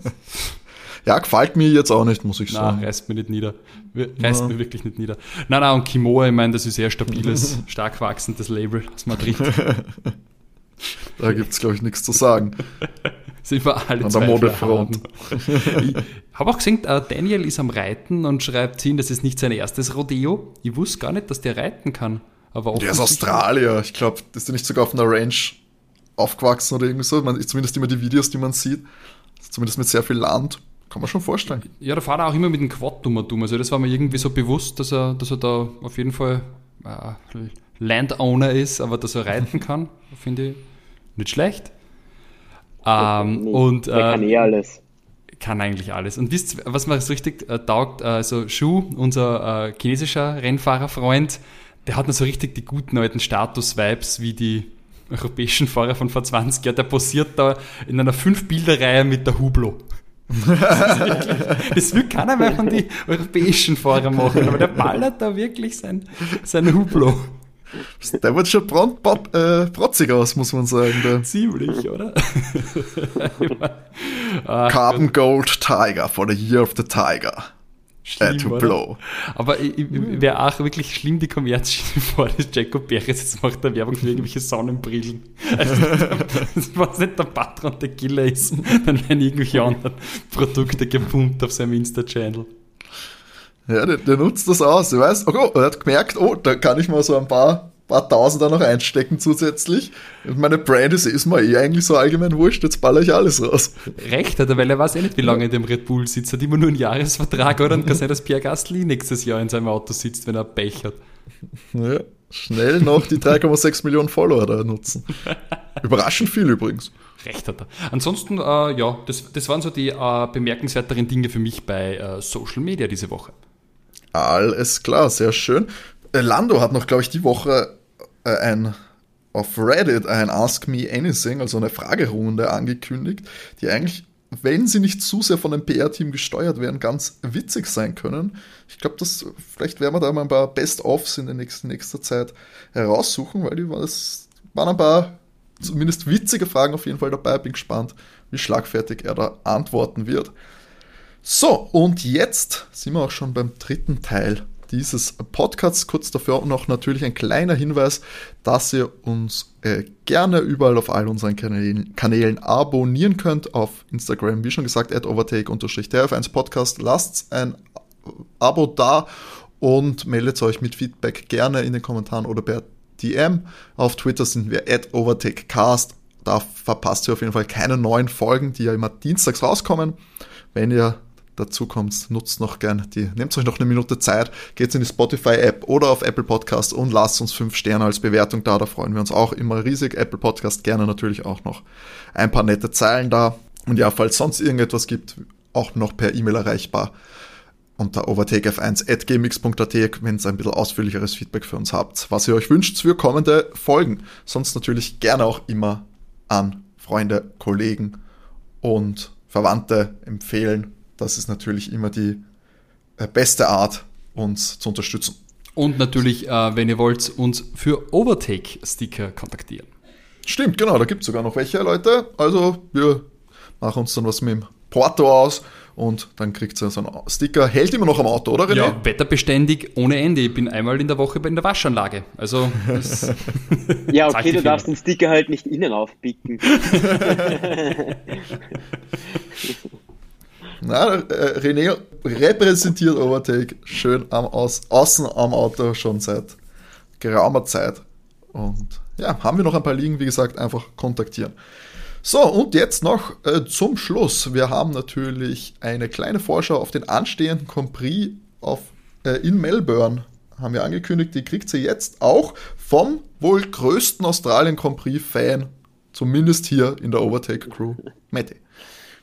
Ja, gefällt mir jetzt auch nicht, muss ich sagen. Nein, reißt mir nicht nieder. Reißt ja. mir wirklich nicht nieder. Nein, nein, und Kimoa, ich meine, das ist sehr stabiles, *laughs* stark wachsendes Label aus Madrid. *laughs* da gibt es, glaube ich, nichts zu sagen. *laughs* Sind wir alle An der Modefront. ich habe auch gesehen, äh, Daniel ist am Reiten und schreibt hin, das ist nicht sein erstes Rodeo. Ich wusste gar nicht, dass der reiten kann. Aber der ist Australier. Ich glaube, ist der nicht sogar auf einer Ranch aufgewachsen oder irgendwie so. Man, zumindest immer die Videos, die man sieht. Zumindest mit sehr viel Land. Kann man schon vorstellen. Ja, da fahrt er auch immer mit dem Quad dumm. Also das war mir irgendwie so bewusst, dass er, dass er da auf jeden Fall äh, Landowner ist, aber dass er reiten kann, *laughs* finde ich nicht schlecht. Ähm, und, äh, kann eh alles. Kann eigentlich alles. Und wisst was mir so richtig äh, taugt? Also Shu, unser äh, chinesischer Rennfahrerfreund, der hat noch so richtig die guten alten Status-Vibes wie die europäischen Fahrer von vor 20 Jahren. Der posiert da in einer Fünf-Bilder-Reihe mit der Hublot. *laughs* Das, will keiner mehr von den europäischen Fahrern machen, aber der ballert da wirklich sein, sein Hublot. Der wird schon brand, äh, protzig aus, muss man sagen. Der. Ziemlich, oder? Carbon Gold Tiger for the Year of the Tiger. Schlimm, to blow. Aber wäre auch wirklich schlimm, die Kommerzschiene vor, dass Jacob Perez jetzt macht der Werbung für irgendwelche Sonnenbrillen. Also, *laughs* was nicht der Patron der Killer ist, dann werden irgendwelche anderen Produkte gepumpt auf seinem Insta-Channel. Ja, der, der, nutzt das aus. Du weißt, oh, er hat gemerkt, oh, da kann ich mal so ein paar paar Tausender noch einstecken zusätzlich. Und meine Brand ist, ist mir eh eigentlich so allgemein wurscht, jetzt baller ich alles raus. Recht hat er, weil er weiß eh nicht, wie lange in dem Red Bull sitzt. Er hat immer nur einen Jahresvertrag, oder? Und kann sein, dass Pierre Gasly nächstes Jahr in seinem Auto sitzt, wenn er Pech hat. Ja, schnell noch die 3,6 Millionen Follower da nutzen. Überraschend viel übrigens. Recht hat er. Ansonsten, äh, ja, das, das waren so die äh, bemerkenswerteren Dinge für mich bei äh, Social Media diese Woche. Alles klar, sehr schön. Äh, Lando hat noch, glaube ich, die Woche äh, ein auf Reddit ein Ask Me Anything, also eine Fragerunde angekündigt, die eigentlich, wenn sie nicht zu sehr von dem PR-Team gesteuert werden, ganz witzig sein können. Ich glaube, das vielleicht werden wir da mal ein paar Best-ofs in der nächsten nächster Zeit heraussuchen, weil die das waren ein paar zumindest witzige Fragen auf jeden Fall dabei. Bin gespannt, wie schlagfertig er da antworten wird. So, und jetzt sind wir auch schon beim dritten Teil dieses Podcasts. Kurz dafür noch natürlich ein kleiner Hinweis, dass ihr uns äh, gerne überall auf all unseren Kanälen, Kanälen, abonnieren könnt. Auf Instagram, wie schon gesagt, at overtake-tf1 Podcast. Lasst ein Abo da und meldet euch mit Feedback gerne in den Kommentaren oder per DM. Auf Twitter sind wir at overtakecast. Da verpasst ihr auf jeden Fall keine neuen Folgen, die ja immer dienstags rauskommen. Wenn ihr dazu kommt, nutzt noch gern die, nehmt euch noch eine Minute Zeit, geht in die Spotify-App oder auf Apple Podcast und lasst uns fünf Sterne als Bewertung da, da freuen wir uns auch immer riesig. Apple Podcast gerne natürlich auch noch ein paar nette Zeilen da. Und ja, falls sonst irgendetwas gibt, auch noch per E-Mail erreichbar unter overtakef1.gmx.at, wenn ihr ein bisschen ausführlicheres Feedback für uns habt, was ihr euch wünscht für kommende Folgen. Sonst natürlich gerne auch immer an Freunde, Kollegen und Verwandte empfehlen das ist natürlich immer die äh, beste Art, uns zu unterstützen. Und natürlich, äh, wenn ihr wollt, uns für Overtake-Sticker kontaktieren. Stimmt, genau, da gibt es sogar noch welche Leute. Also wir machen uns dann was mit dem Porto aus und dann kriegt ihr so einen Sticker. Hält immer noch am Auto, oder René? Ja, wetterbeständig ohne Ende. Ich bin einmal in der Woche bei der Waschanlage. Also *laughs* Ja, okay, du darfst den Sticker halt nicht innen aufpicken. *laughs* *laughs* Na, äh, René repräsentiert Overtake schön am Aus, außen am Auto schon seit geraumer Zeit. Und ja, haben wir noch ein paar liegen, wie gesagt, einfach kontaktieren. So, und jetzt noch äh, zum Schluss. Wir haben natürlich eine kleine Vorschau auf den anstehenden Prix auf, äh, in Melbourne. Haben wir angekündigt, die kriegt sie jetzt auch vom wohl größten Australien Grand Prix-Fan, zumindest hier in der Overtake Crew, Mette.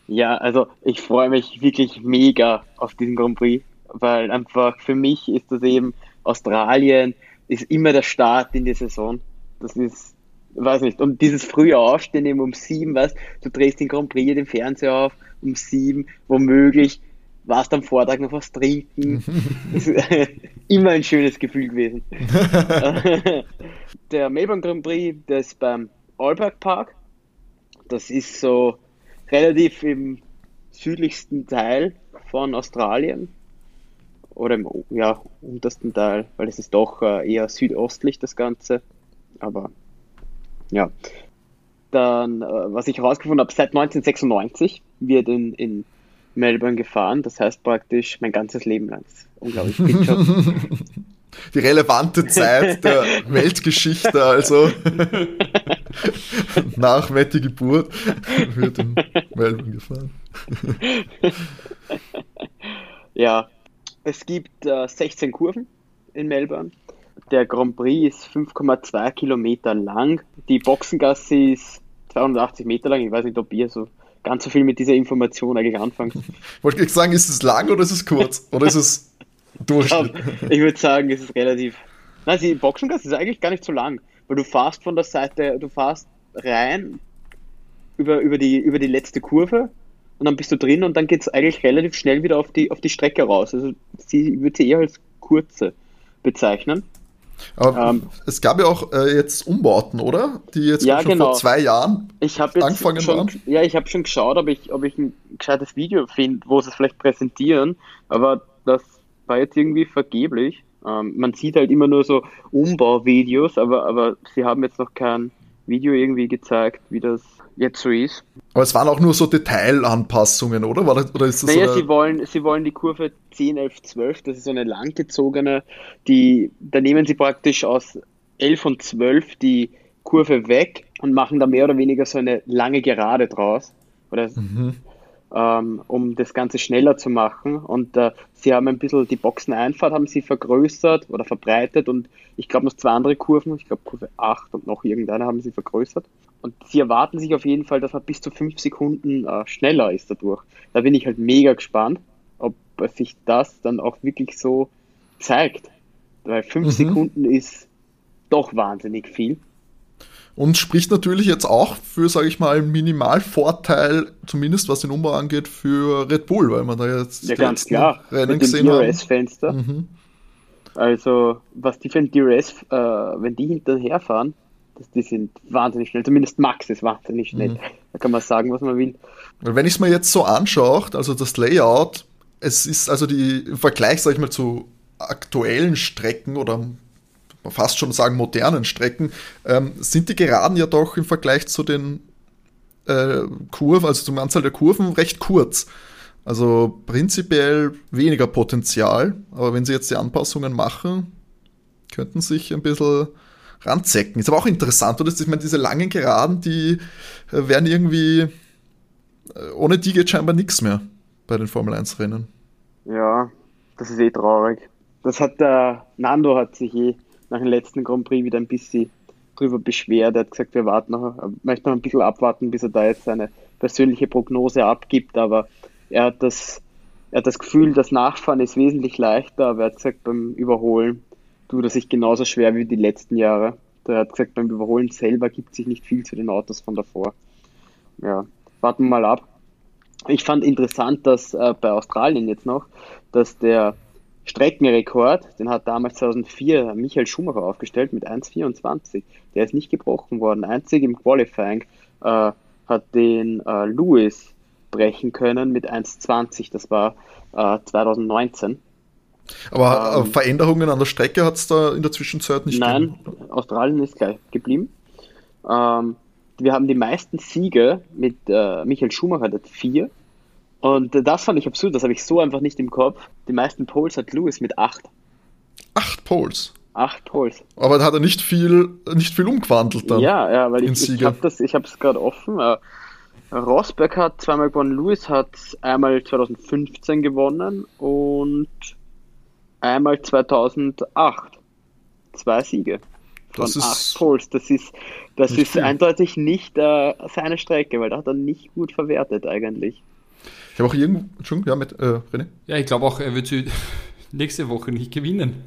Ja, also ich freue mich wirklich mega auf diesen Grand Prix, weil einfach für mich ist das eben Australien, ist immer der Start in die Saison. Das ist, weiß nicht, und dieses frühe Aufstehen eben um sieben, weißt du, drehst den Grand Prix, den Fernseher auf, um sieben, womöglich warst am Vortag noch was trinken. *laughs* ist *laughs* immer ein schönes Gefühl gewesen. *laughs* der Melbourne Grand Prix, der ist beim Albert Park. Das ist so relativ im südlichsten Teil von Australien oder im ja, untersten Teil, weil es ist doch äh, eher südostlich das Ganze. Aber ja. Dann, äh, was ich herausgefunden habe, seit 1996 wird in, in Melbourne gefahren. Das heißt praktisch mein ganzes Leben lang. unglaublich. *laughs* Die relevante Zeit der Weltgeschichte, also *laughs* nach Mette Geburt, wird in Melbourne gefahren. ja, es gibt äh, 16 Kurven in Melbourne. Der Grand Prix ist 5,2 Kilometer lang. Die Boxengasse ist 280 Meter lang. Ich weiß nicht, ob ihr so ganz so viel mit dieser Information eigentlich anfangt. Wollte ich sagen, ist es lang oder ist es kurz? Oder ist es Durchschnitt? Ich, würde sagen, es ist relativ. Nein, die Boxengasse ist eigentlich gar nicht so lang, weil du fährst von der Seite, du fährst rein über, über, die, über die letzte Kurve und dann bist du drin und dann geht es eigentlich relativ schnell wieder auf die, auf die Strecke raus. Also sie würde sie eher als kurze bezeichnen. Aber ähm, es gab ja auch äh, jetzt Umbauten, oder? Die jetzt ja, schon genau. vor zwei Jahren ich angefangen schon, waren. Ja, ich habe schon geschaut, ob ich, ob ich ein gescheites Video finde, wo sie es vielleicht präsentieren, aber das war jetzt irgendwie vergeblich. Ähm, man sieht halt immer nur so Umbauvideos, aber, aber sie haben jetzt noch kein Video irgendwie gezeigt, wie das jetzt so ist. Aber es waren auch nur so Detailanpassungen, oder? Das, oder ist das naja, so sie, wollen, sie wollen die Kurve 10, 11, 12, das ist so eine langgezogene, die, da nehmen sie praktisch aus 11 und 12 die Kurve weg und machen da mehr oder weniger so eine lange Gerade draus. Oder mhm ähm, um das Ganze schneller zu machen. Und äh, sie haben ein bisschen die Boxeneinfahrt haben sie vergrößert oder verbreitet und ich glaube noch zwei andere Kurven, ich glaube Kurve 8 und noch irgendeine haben sie vergrößert. Und sie erwarten sich auf jeden Fall, dass man bis zu fünf Sekunden äh, schneller ist dadurch. Da bin ich halt mega gespannt, ob sich das dann auch wirklich so zeigt. Weil fünf mhm. Sekunden ist doch wahnsinnig viel. Und spricht natürlich jetzt auch für, sage ich mal, Minimalvorteil, zumindest was den Umbau angeht, für Red Bull, weil man da jetzt ja, ganz klar. Rennen mit gesehen dem DRS-Fenster. Mhm. Also, was die für ein DRS, äh, wenn die hinterherfahren, das, die sind wahnsinnig schnell. Zumindest Max ist wahnsinnig schnell. Mhm. Da kann man sagen, was man will. Wenn ich es mir jetzt so anschaue, also das Layout, es ist also die, im Vergleich, sag ich mal, zu aktuellen Strecken oder fast schon sagen modernen Strecken, ähm, sind die Geraden ja doch im Vergleich zu den äh, Kurven, also zum Anzahl der Kurven, recht kurz. Also prinzipiell weniger Potenzial, aber wenn sie jetzt die Anpassungen machen, könnten sich ein bisschen ranzecken. Ist aber auch interessant, oder? Ich meine, diese langen Geraden, die äh, werden irgendwie, äh, ohne die geht scheinbar nichts mehr bei den Formel 1 Rennen. Ja, das ist eh traurig. Das hat der Nando hat sich eh nach dem letzten Grand Prix wieder ein bisschen drüber beschwert. Er hat gesagt, wir warten noch, möchten noch ein bisschen abwarten, bis er da jetzt seine persönliche Prognose abgibt, aber er hat das, er hat das Gefühl, das Nachfahren ist wesentlich leichter, aber er hat gesagt, beim Überholen tut er sich genauso schwer wie die letzten Jahre. Er hat gesagt, beim Überholen selber gibt sich nicht viel zu den Autos von davor. Ja, warten wir mal ab. Ich fand interessant, dass äh, bei Australien jetzt noch, dass der Streckenrekord, den hat damals 2004 Michael Schumacher aufgestellt mit 1,24. Der ist nicht gebrochen worden. Einzig im Qualifying äh, hat den äh, Lewis brechen können mit 1,20. Das war äh, 2019. Aber äh, ähm, Veränderungen an der Strecke hat es da in der Zwischenzeit nicht Nein, gegeben? Australien ist gleich geblieben. Ähm, wir haben die meisten Siege mit äh, Michael Schumacher, der hat vier. Und das fand ich absurd, das habe ich so einfach nicht im Kopf. Die meisten Poles hat Lewis mit acht. Acht Poles? Acht Poles. Aber da hat er nicht viel, nicht viel umgewandelt dann. Ja, ja, weil ich, ich habe das, ich habe es gerade offen. Uh, Rosberg hat zweimal gewonnen, Lewis hat einmal 2015 gewonnen und einmal 2008. Zwei Siege von das acht Poles. Das ist, das ist eindeutig nicht uh, seine Strecke, weil da hat er nicht gut verwertet eigentlich. Ich habe auch irgendwo, Entschuldigung, ja, mit äh, René? Ja, ich glaube auch, er wird sie *laughs* nächste Woche nicht gewinnen.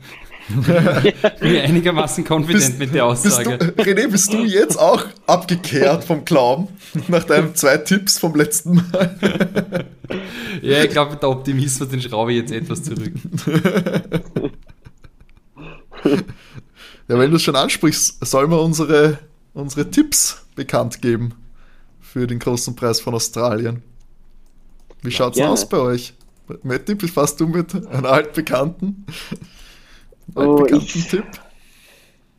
bin ich einigermaßen confident bist, mit der Aussage. Bist du, René, bist du jetzt auch abgekehrt vom Glauben nach deinen zwei Tipps vom letzten Mal? ja, ich glaube, der Optimismus, den schraube ich jetzt etwas zurück. ja, wenn du es schon ansprichst, sollen wir unsere, unsere Tipps bekannt geben für den großen Preis von Australien. Wie schaut es aus bei euch? Matti, befasst du mit einem altbekannten, oh, ich, Tipp?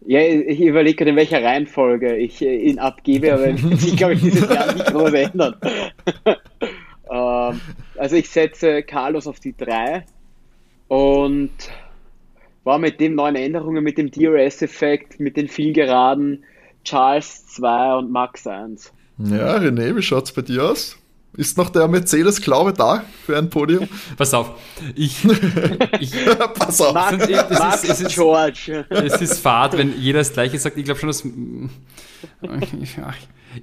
Ja, ich überlege gerade, in welcher Reihenfolge ich äh, ihn abgebe, aber *laughs* ich glaube, ich dieses Jahr nicht groß ändern. *laughs* ähm, also ich setze Carlos auf die 3 und war mit den neuen Änderungen, mit dem DRS-Effekt, mit den vielen Geraden, Charles 2 und Max 1. Ja, René, wie schaut es bei dir aus? Ist noch der Mercedes-Glaube da für ein Podium? Pass auf. Ich. *laughs* ich Pass auf. Mark, es, Mark ist, es, ist, George. es ist Fahrt, wenn jeder das Gleiche sagt. Ich glaube schon, dass.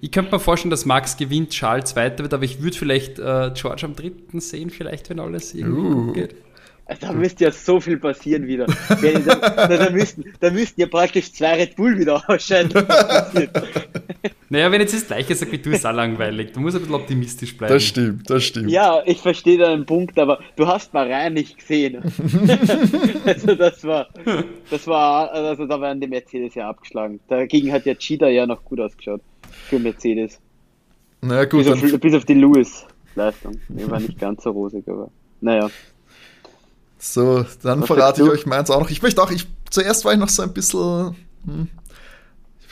Ich könnte mir vorstellen, dass Max gewinnt, Charles Zweiter wird, aber ich würde vielleicht äh, George am dritten sehen, vielleicht, wenn alles irgendwie uh. geht. Da müsste ja so viel passieren wieder. da, da, müssten, da müssten ja praktisch zwei Red Bull wieder ausscheiden. *laughs* naja, wenn jetzt das gleiche sagt wie du, ist auch langweilig. Du musst ein bisschen optimistisch bleiben. Das stimmt, das stimmt. Ja, ich verstehe deinen Punkt, aber du hast mal rein nicht gesehen. *laughs* also das war, das war, also da werden die Mercedes ja abgeschlagen. Dagegen hat ja Cheetah ja noch gut ausgeschaut für Mercedes. Naja, gut. Bis auf, bis auf die Lewis-Leistung. Die war nicht ganz so rosig, aber naja. So, dann Was verrate ich euch meins auch noch. Ich möchte auch, ich, zuerst war ich noch so ein bisschen. Hm,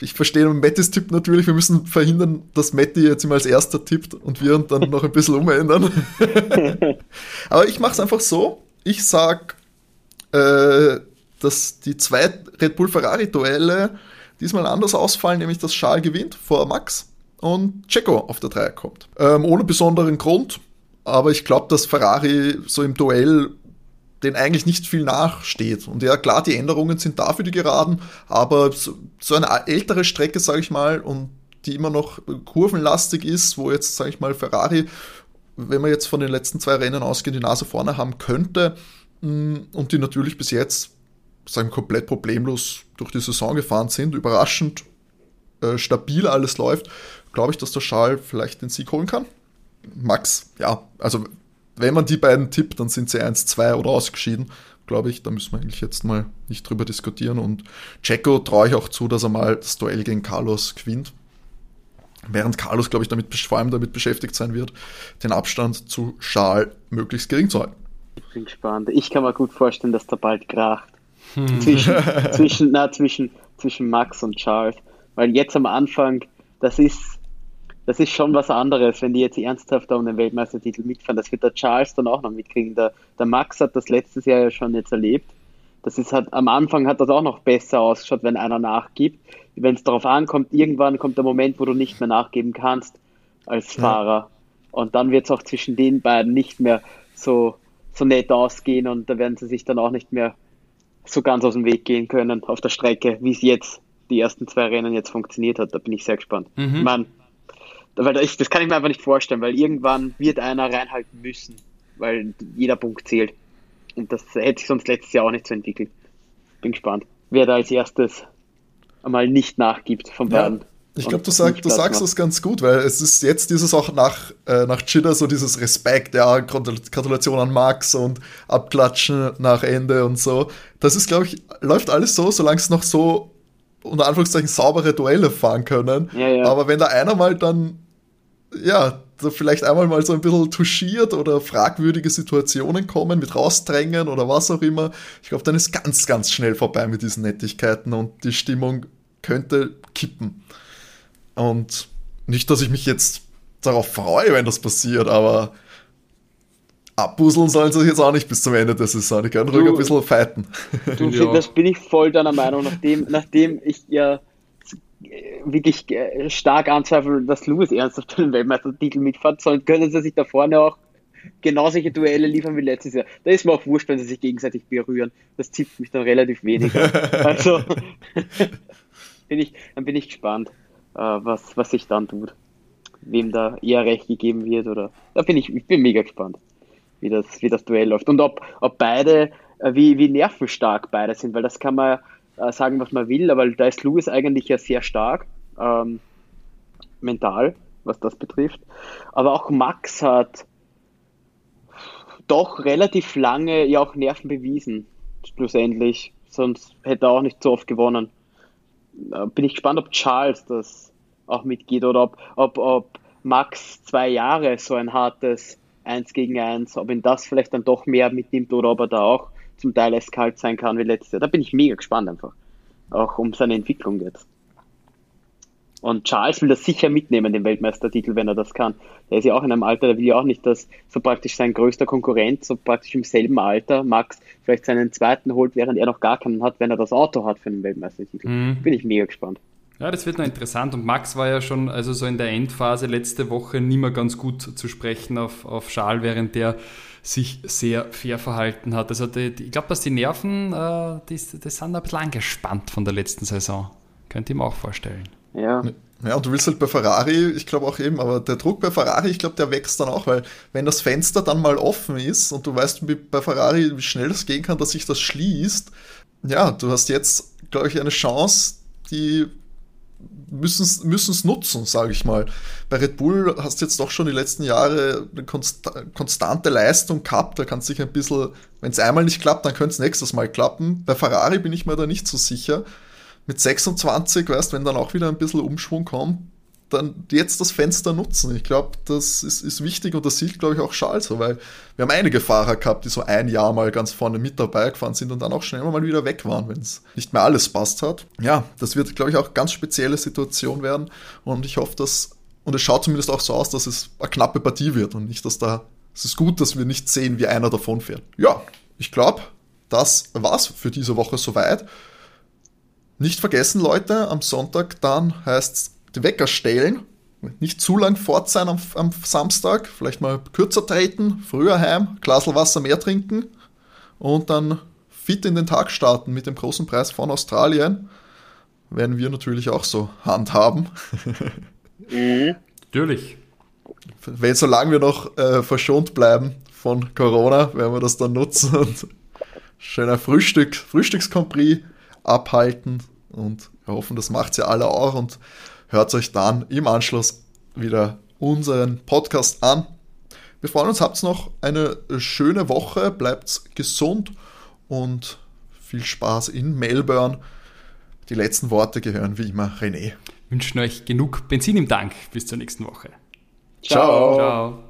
ich verstehe Mattis Tipp natürlich. Wir müssen verhindern, dass Matti jetzt immer als erster tippt und wir dann *laughs* noch ein bisschen umändern. *laughs* Aber ich mache es einfach so. Ich sag, äh, dass die zwei Red Bull Ferrari Duelle diesmal anders ausfallen, nämlich dass Charles gewinnt vor Max und Checo auf der 3 kommt. Ähm, ohne besonderen Grund. Aber ich glaube, dass Ferrari so im Duell den eigentlich nicht viel nachsteht. Und ja, klar, die Änderungen sind da für die Geraden, aber so, eine ältere Strecke, sage ich mal, und die immer noch kurvenlastig ist, wo jetzt, sage ich mal, Ferrari, wenn man jetzt von den letzten zwei Rennen ausgeht, die Nase vorne haben könnte mm, und die natürlich bis jetzt, sagen komplett problemlos durch die Saison gefahren sind, überraschend äh, stabil alles läuft, glaube ich, dass der Schal vielleicht den Sieg holen kann. Max, ja, also wenn man die beiden tippt, dann sind sie 1-2 oder ausgeschieden, glaube ich. Da müssen wir eigentlich jetzt mal nicht drüber diskutieren. Und Checo traue ich auch zu, dass er mal das Duell gegen Carlos gewinnt. Während Carlos, glaube ich, damit, vor allem damit beschäftigt sein wird, den Abstand zu Charles möglichst gering zu halten. Ich bin gespannt. Ich kann mir gut vorstellen, dass da bald kracht. Hm. Zwischen, *laughs* zwischen, na, zwischen, zwischen Max und Charles. Weil jetzt am Anfang, das ist das ist schon was anderes, wenn die jetzt ernsthaft um den Weltmeistertitel mitfahren. Das wird der Charles dann auch noch mitkriegen. Der, der Max hat das letztes Jahr ja schon jetzt erlebt. Das ist halt, am Anfang hat das auch noch besser ausgeschaut, wenn einer nachgibt. Wenn es darauf ankommt, irgendwann kommt der Moment, wo du nicht mehr nachgeben kannst als Fahrer. Und dann wird es auch zwischen den beiden nicht mehr so, so nett ausgehen und da werden sie sich dann auch nicht mehr so ganz aus dem Weg gehen können auf der Strecke, wie es jetzt die ersten zwei Rennen jetzt funktioniert hat. Da bin ich sehr gespannt. Mhm. Man, weil ich, das kann ich mir einfach nicht vorstellen, weil irgendwann wird einer reinhalten müssen, weil jeder Punkt zählt. Und das hätte sich sonst letztes Jahr auch nicht so entwickelt. Bin gespannt, wer da als erstes einmal nicht nachgibt von beiden. Ich glaube, du, sag, du sagst das ganz gut, weil es ist jetzt dieses auch nach, äh, nach Chida so dieses Respekt, ja, Gratulation an Max und Abklatschen nach Ende und so. Das ist, glaube ich, läuft alles so, solange es noch so unter Anführungszeichen saubere Duelle fahren können. Ja, ja. Aber wenn da einer mal dann, ja, so vielleicht einmal mal so ein bisschen touchiert oder fragwürdige Situationen kommen mit rausdrängen oder was auch immer, ich glaube, dann ist ganz, ganz schnell vorbei mit diesen Nettigkeiten und die Stimmung könnte kippen. Und nicht, dass ich mich jetzt darauf freue, wenn das passiert, aber abbusseln sollen sie sich jetzt auch nicht bis zum Ende der Saison. Die können ruhig ein bisschen fighten. Du, *laughs* ja. Das bin ich voll deiner Meinung, nachdem, nachdem ich ja wirklich stark anzweifle, dass Lewis ernsthaft den Weltmeistertitel mitfährt, sondern können sie sich da vorne auch genau solche Duelle liefern wie letztes Jahr. Da ist mir auch wurscht, wenn sie sich gegenseitig berühren. Das zieht mich dann relativ weniger. *laughs* also *laughs* bin ich, dann bin ich gespannt äh, was, was sich dann tut. Wem da eher recht gegeben wird oder. Da bin ich, ich bin mega gespannt, wie das, wie das Duell läuft. Und ob, ob beide, äh, wie, wie nervenstark beide sind, weil das kann man äh, sagen, was man will, aber da ist Lewis eigentlich ja sehr stark, ähm, mental, was das betrifft. Aber auch Max hat doch relativ lange ja auch Nerven bewiesen, schlussendlich. Sonst hätte er auch nicht so oft gewonnen. Äh, bin ich gespannt, ob Charles das auch mitgeht oder ob, ob, ob Max zwei Jahre so ein hartes Eins gegen Eins, ob ihn das vielleicht dann doch mehr mitnimmt oder ob er da auch zum Teil eskalt sein kann wie letztes Jahr. Da bin ich mega gespannt einfach. Auch um seine Entwicklung jetzt. Und Charles will das sicher mitnehmen, den Weltmeistertitel, wenn er das kann. Der ist ja auch in einem Alter, der will ja auch nicht, dass so praktisch sein größter Konkurrent, so praktisch im selben Alter, Max, vielleicht seinen zweiten holt, während er noch gar keinen hat, wenn er das Auto hat für den Weltmeistertitel. Mhm. Bin ich mega gespannt. Ja, das wird noch interessant. Und Max war ja schon, also so in der Endphase letzte Woche nicht mehr ganz gut zu sprechen auf, auf Schal, während der sich sehr fair verhalten hat. Also die, die, ich glaube, dass die Nerven, äh, die, die sind ein bisschen angespannt von der letzten Saison. Könnt ihr mir auch vorstellen. Ja. Ja, und du willst halt bei Ferrari, ich glaube auch eben, aber der Druck bei Ferrari, ich glaube, der wächst dann auch, weil wenn das Fenster dann mal offen ist und du weißt wie bei Ferrari, wie schnell es gehen kann, dass sich das schließt, ja, du hast jetzt, glaube ich, eine Chance, die müssen es nutzen, sage ich mal. Bei Red Bull hast du jetzt doch schon die letzten Jahre eine konst konstante Leistung gehabt. Da kann es sich ein bisschen, wenn es einmal nicht klappt, dann könnte es nächstes Mal klappen. Bei Ferrari bin ich mir da nicht so sicher mit 26, weißt, wenn dann auch wieder ein bisschen Umschwung kommt, dann jetzt das Fenster nutzen. Ich glaube, das ist, ist wichtig und das sieht, glaube ich, auch Charles so, weil wir haben einige Fahrer gehabt, die so ein Jahr mal ganz vorne mit dabei gefahren sind und dann auch schnell mal wieder weg waren, wenn es nicht mehr alles passt hat. Ja, das wird, glaube ich, auch ganz spezielle Situation werden und ich hoffe, dass, und es schaut zumindest auch so aus, dass es eine knappe Partie wird und nicht, dass da, es ist gut, dass wir nicht sehen, wie einer davon fährt. Ja, ich glaube, das war's für diese Woche soweit. Nicht vergessen, Leute, am Sonntag dann heißt die Wecker stellen. Nicht zu lang fort sein am, am, Samstag, vielleicht mal kürzer treten, früher heim, Glasl Wasser mehr trinken und dann fit in den Tag starten mit dem großen Preis von Australien. Werden wir natürlich auch so handhaben. Mhm. Natürlich. Wenn solange wir noch äh, verschont bleiben von Corona, werden wir das dann nutzen und schöner Frühstück, Frühstückskompris abhalten und hoffen, das macht ihr alle auch und hört euch dann im Anschluss wieder unseren Podcast an. Wir freuen uns, habt noch eine schöne Woche, bleibt gesund und viel Spaß in Melbourne. Die letzten Worte gehören wie immer René. Wünschen euch genug Benzin im Tank. Bis zur nächsten Woche. Ciao. Ciao.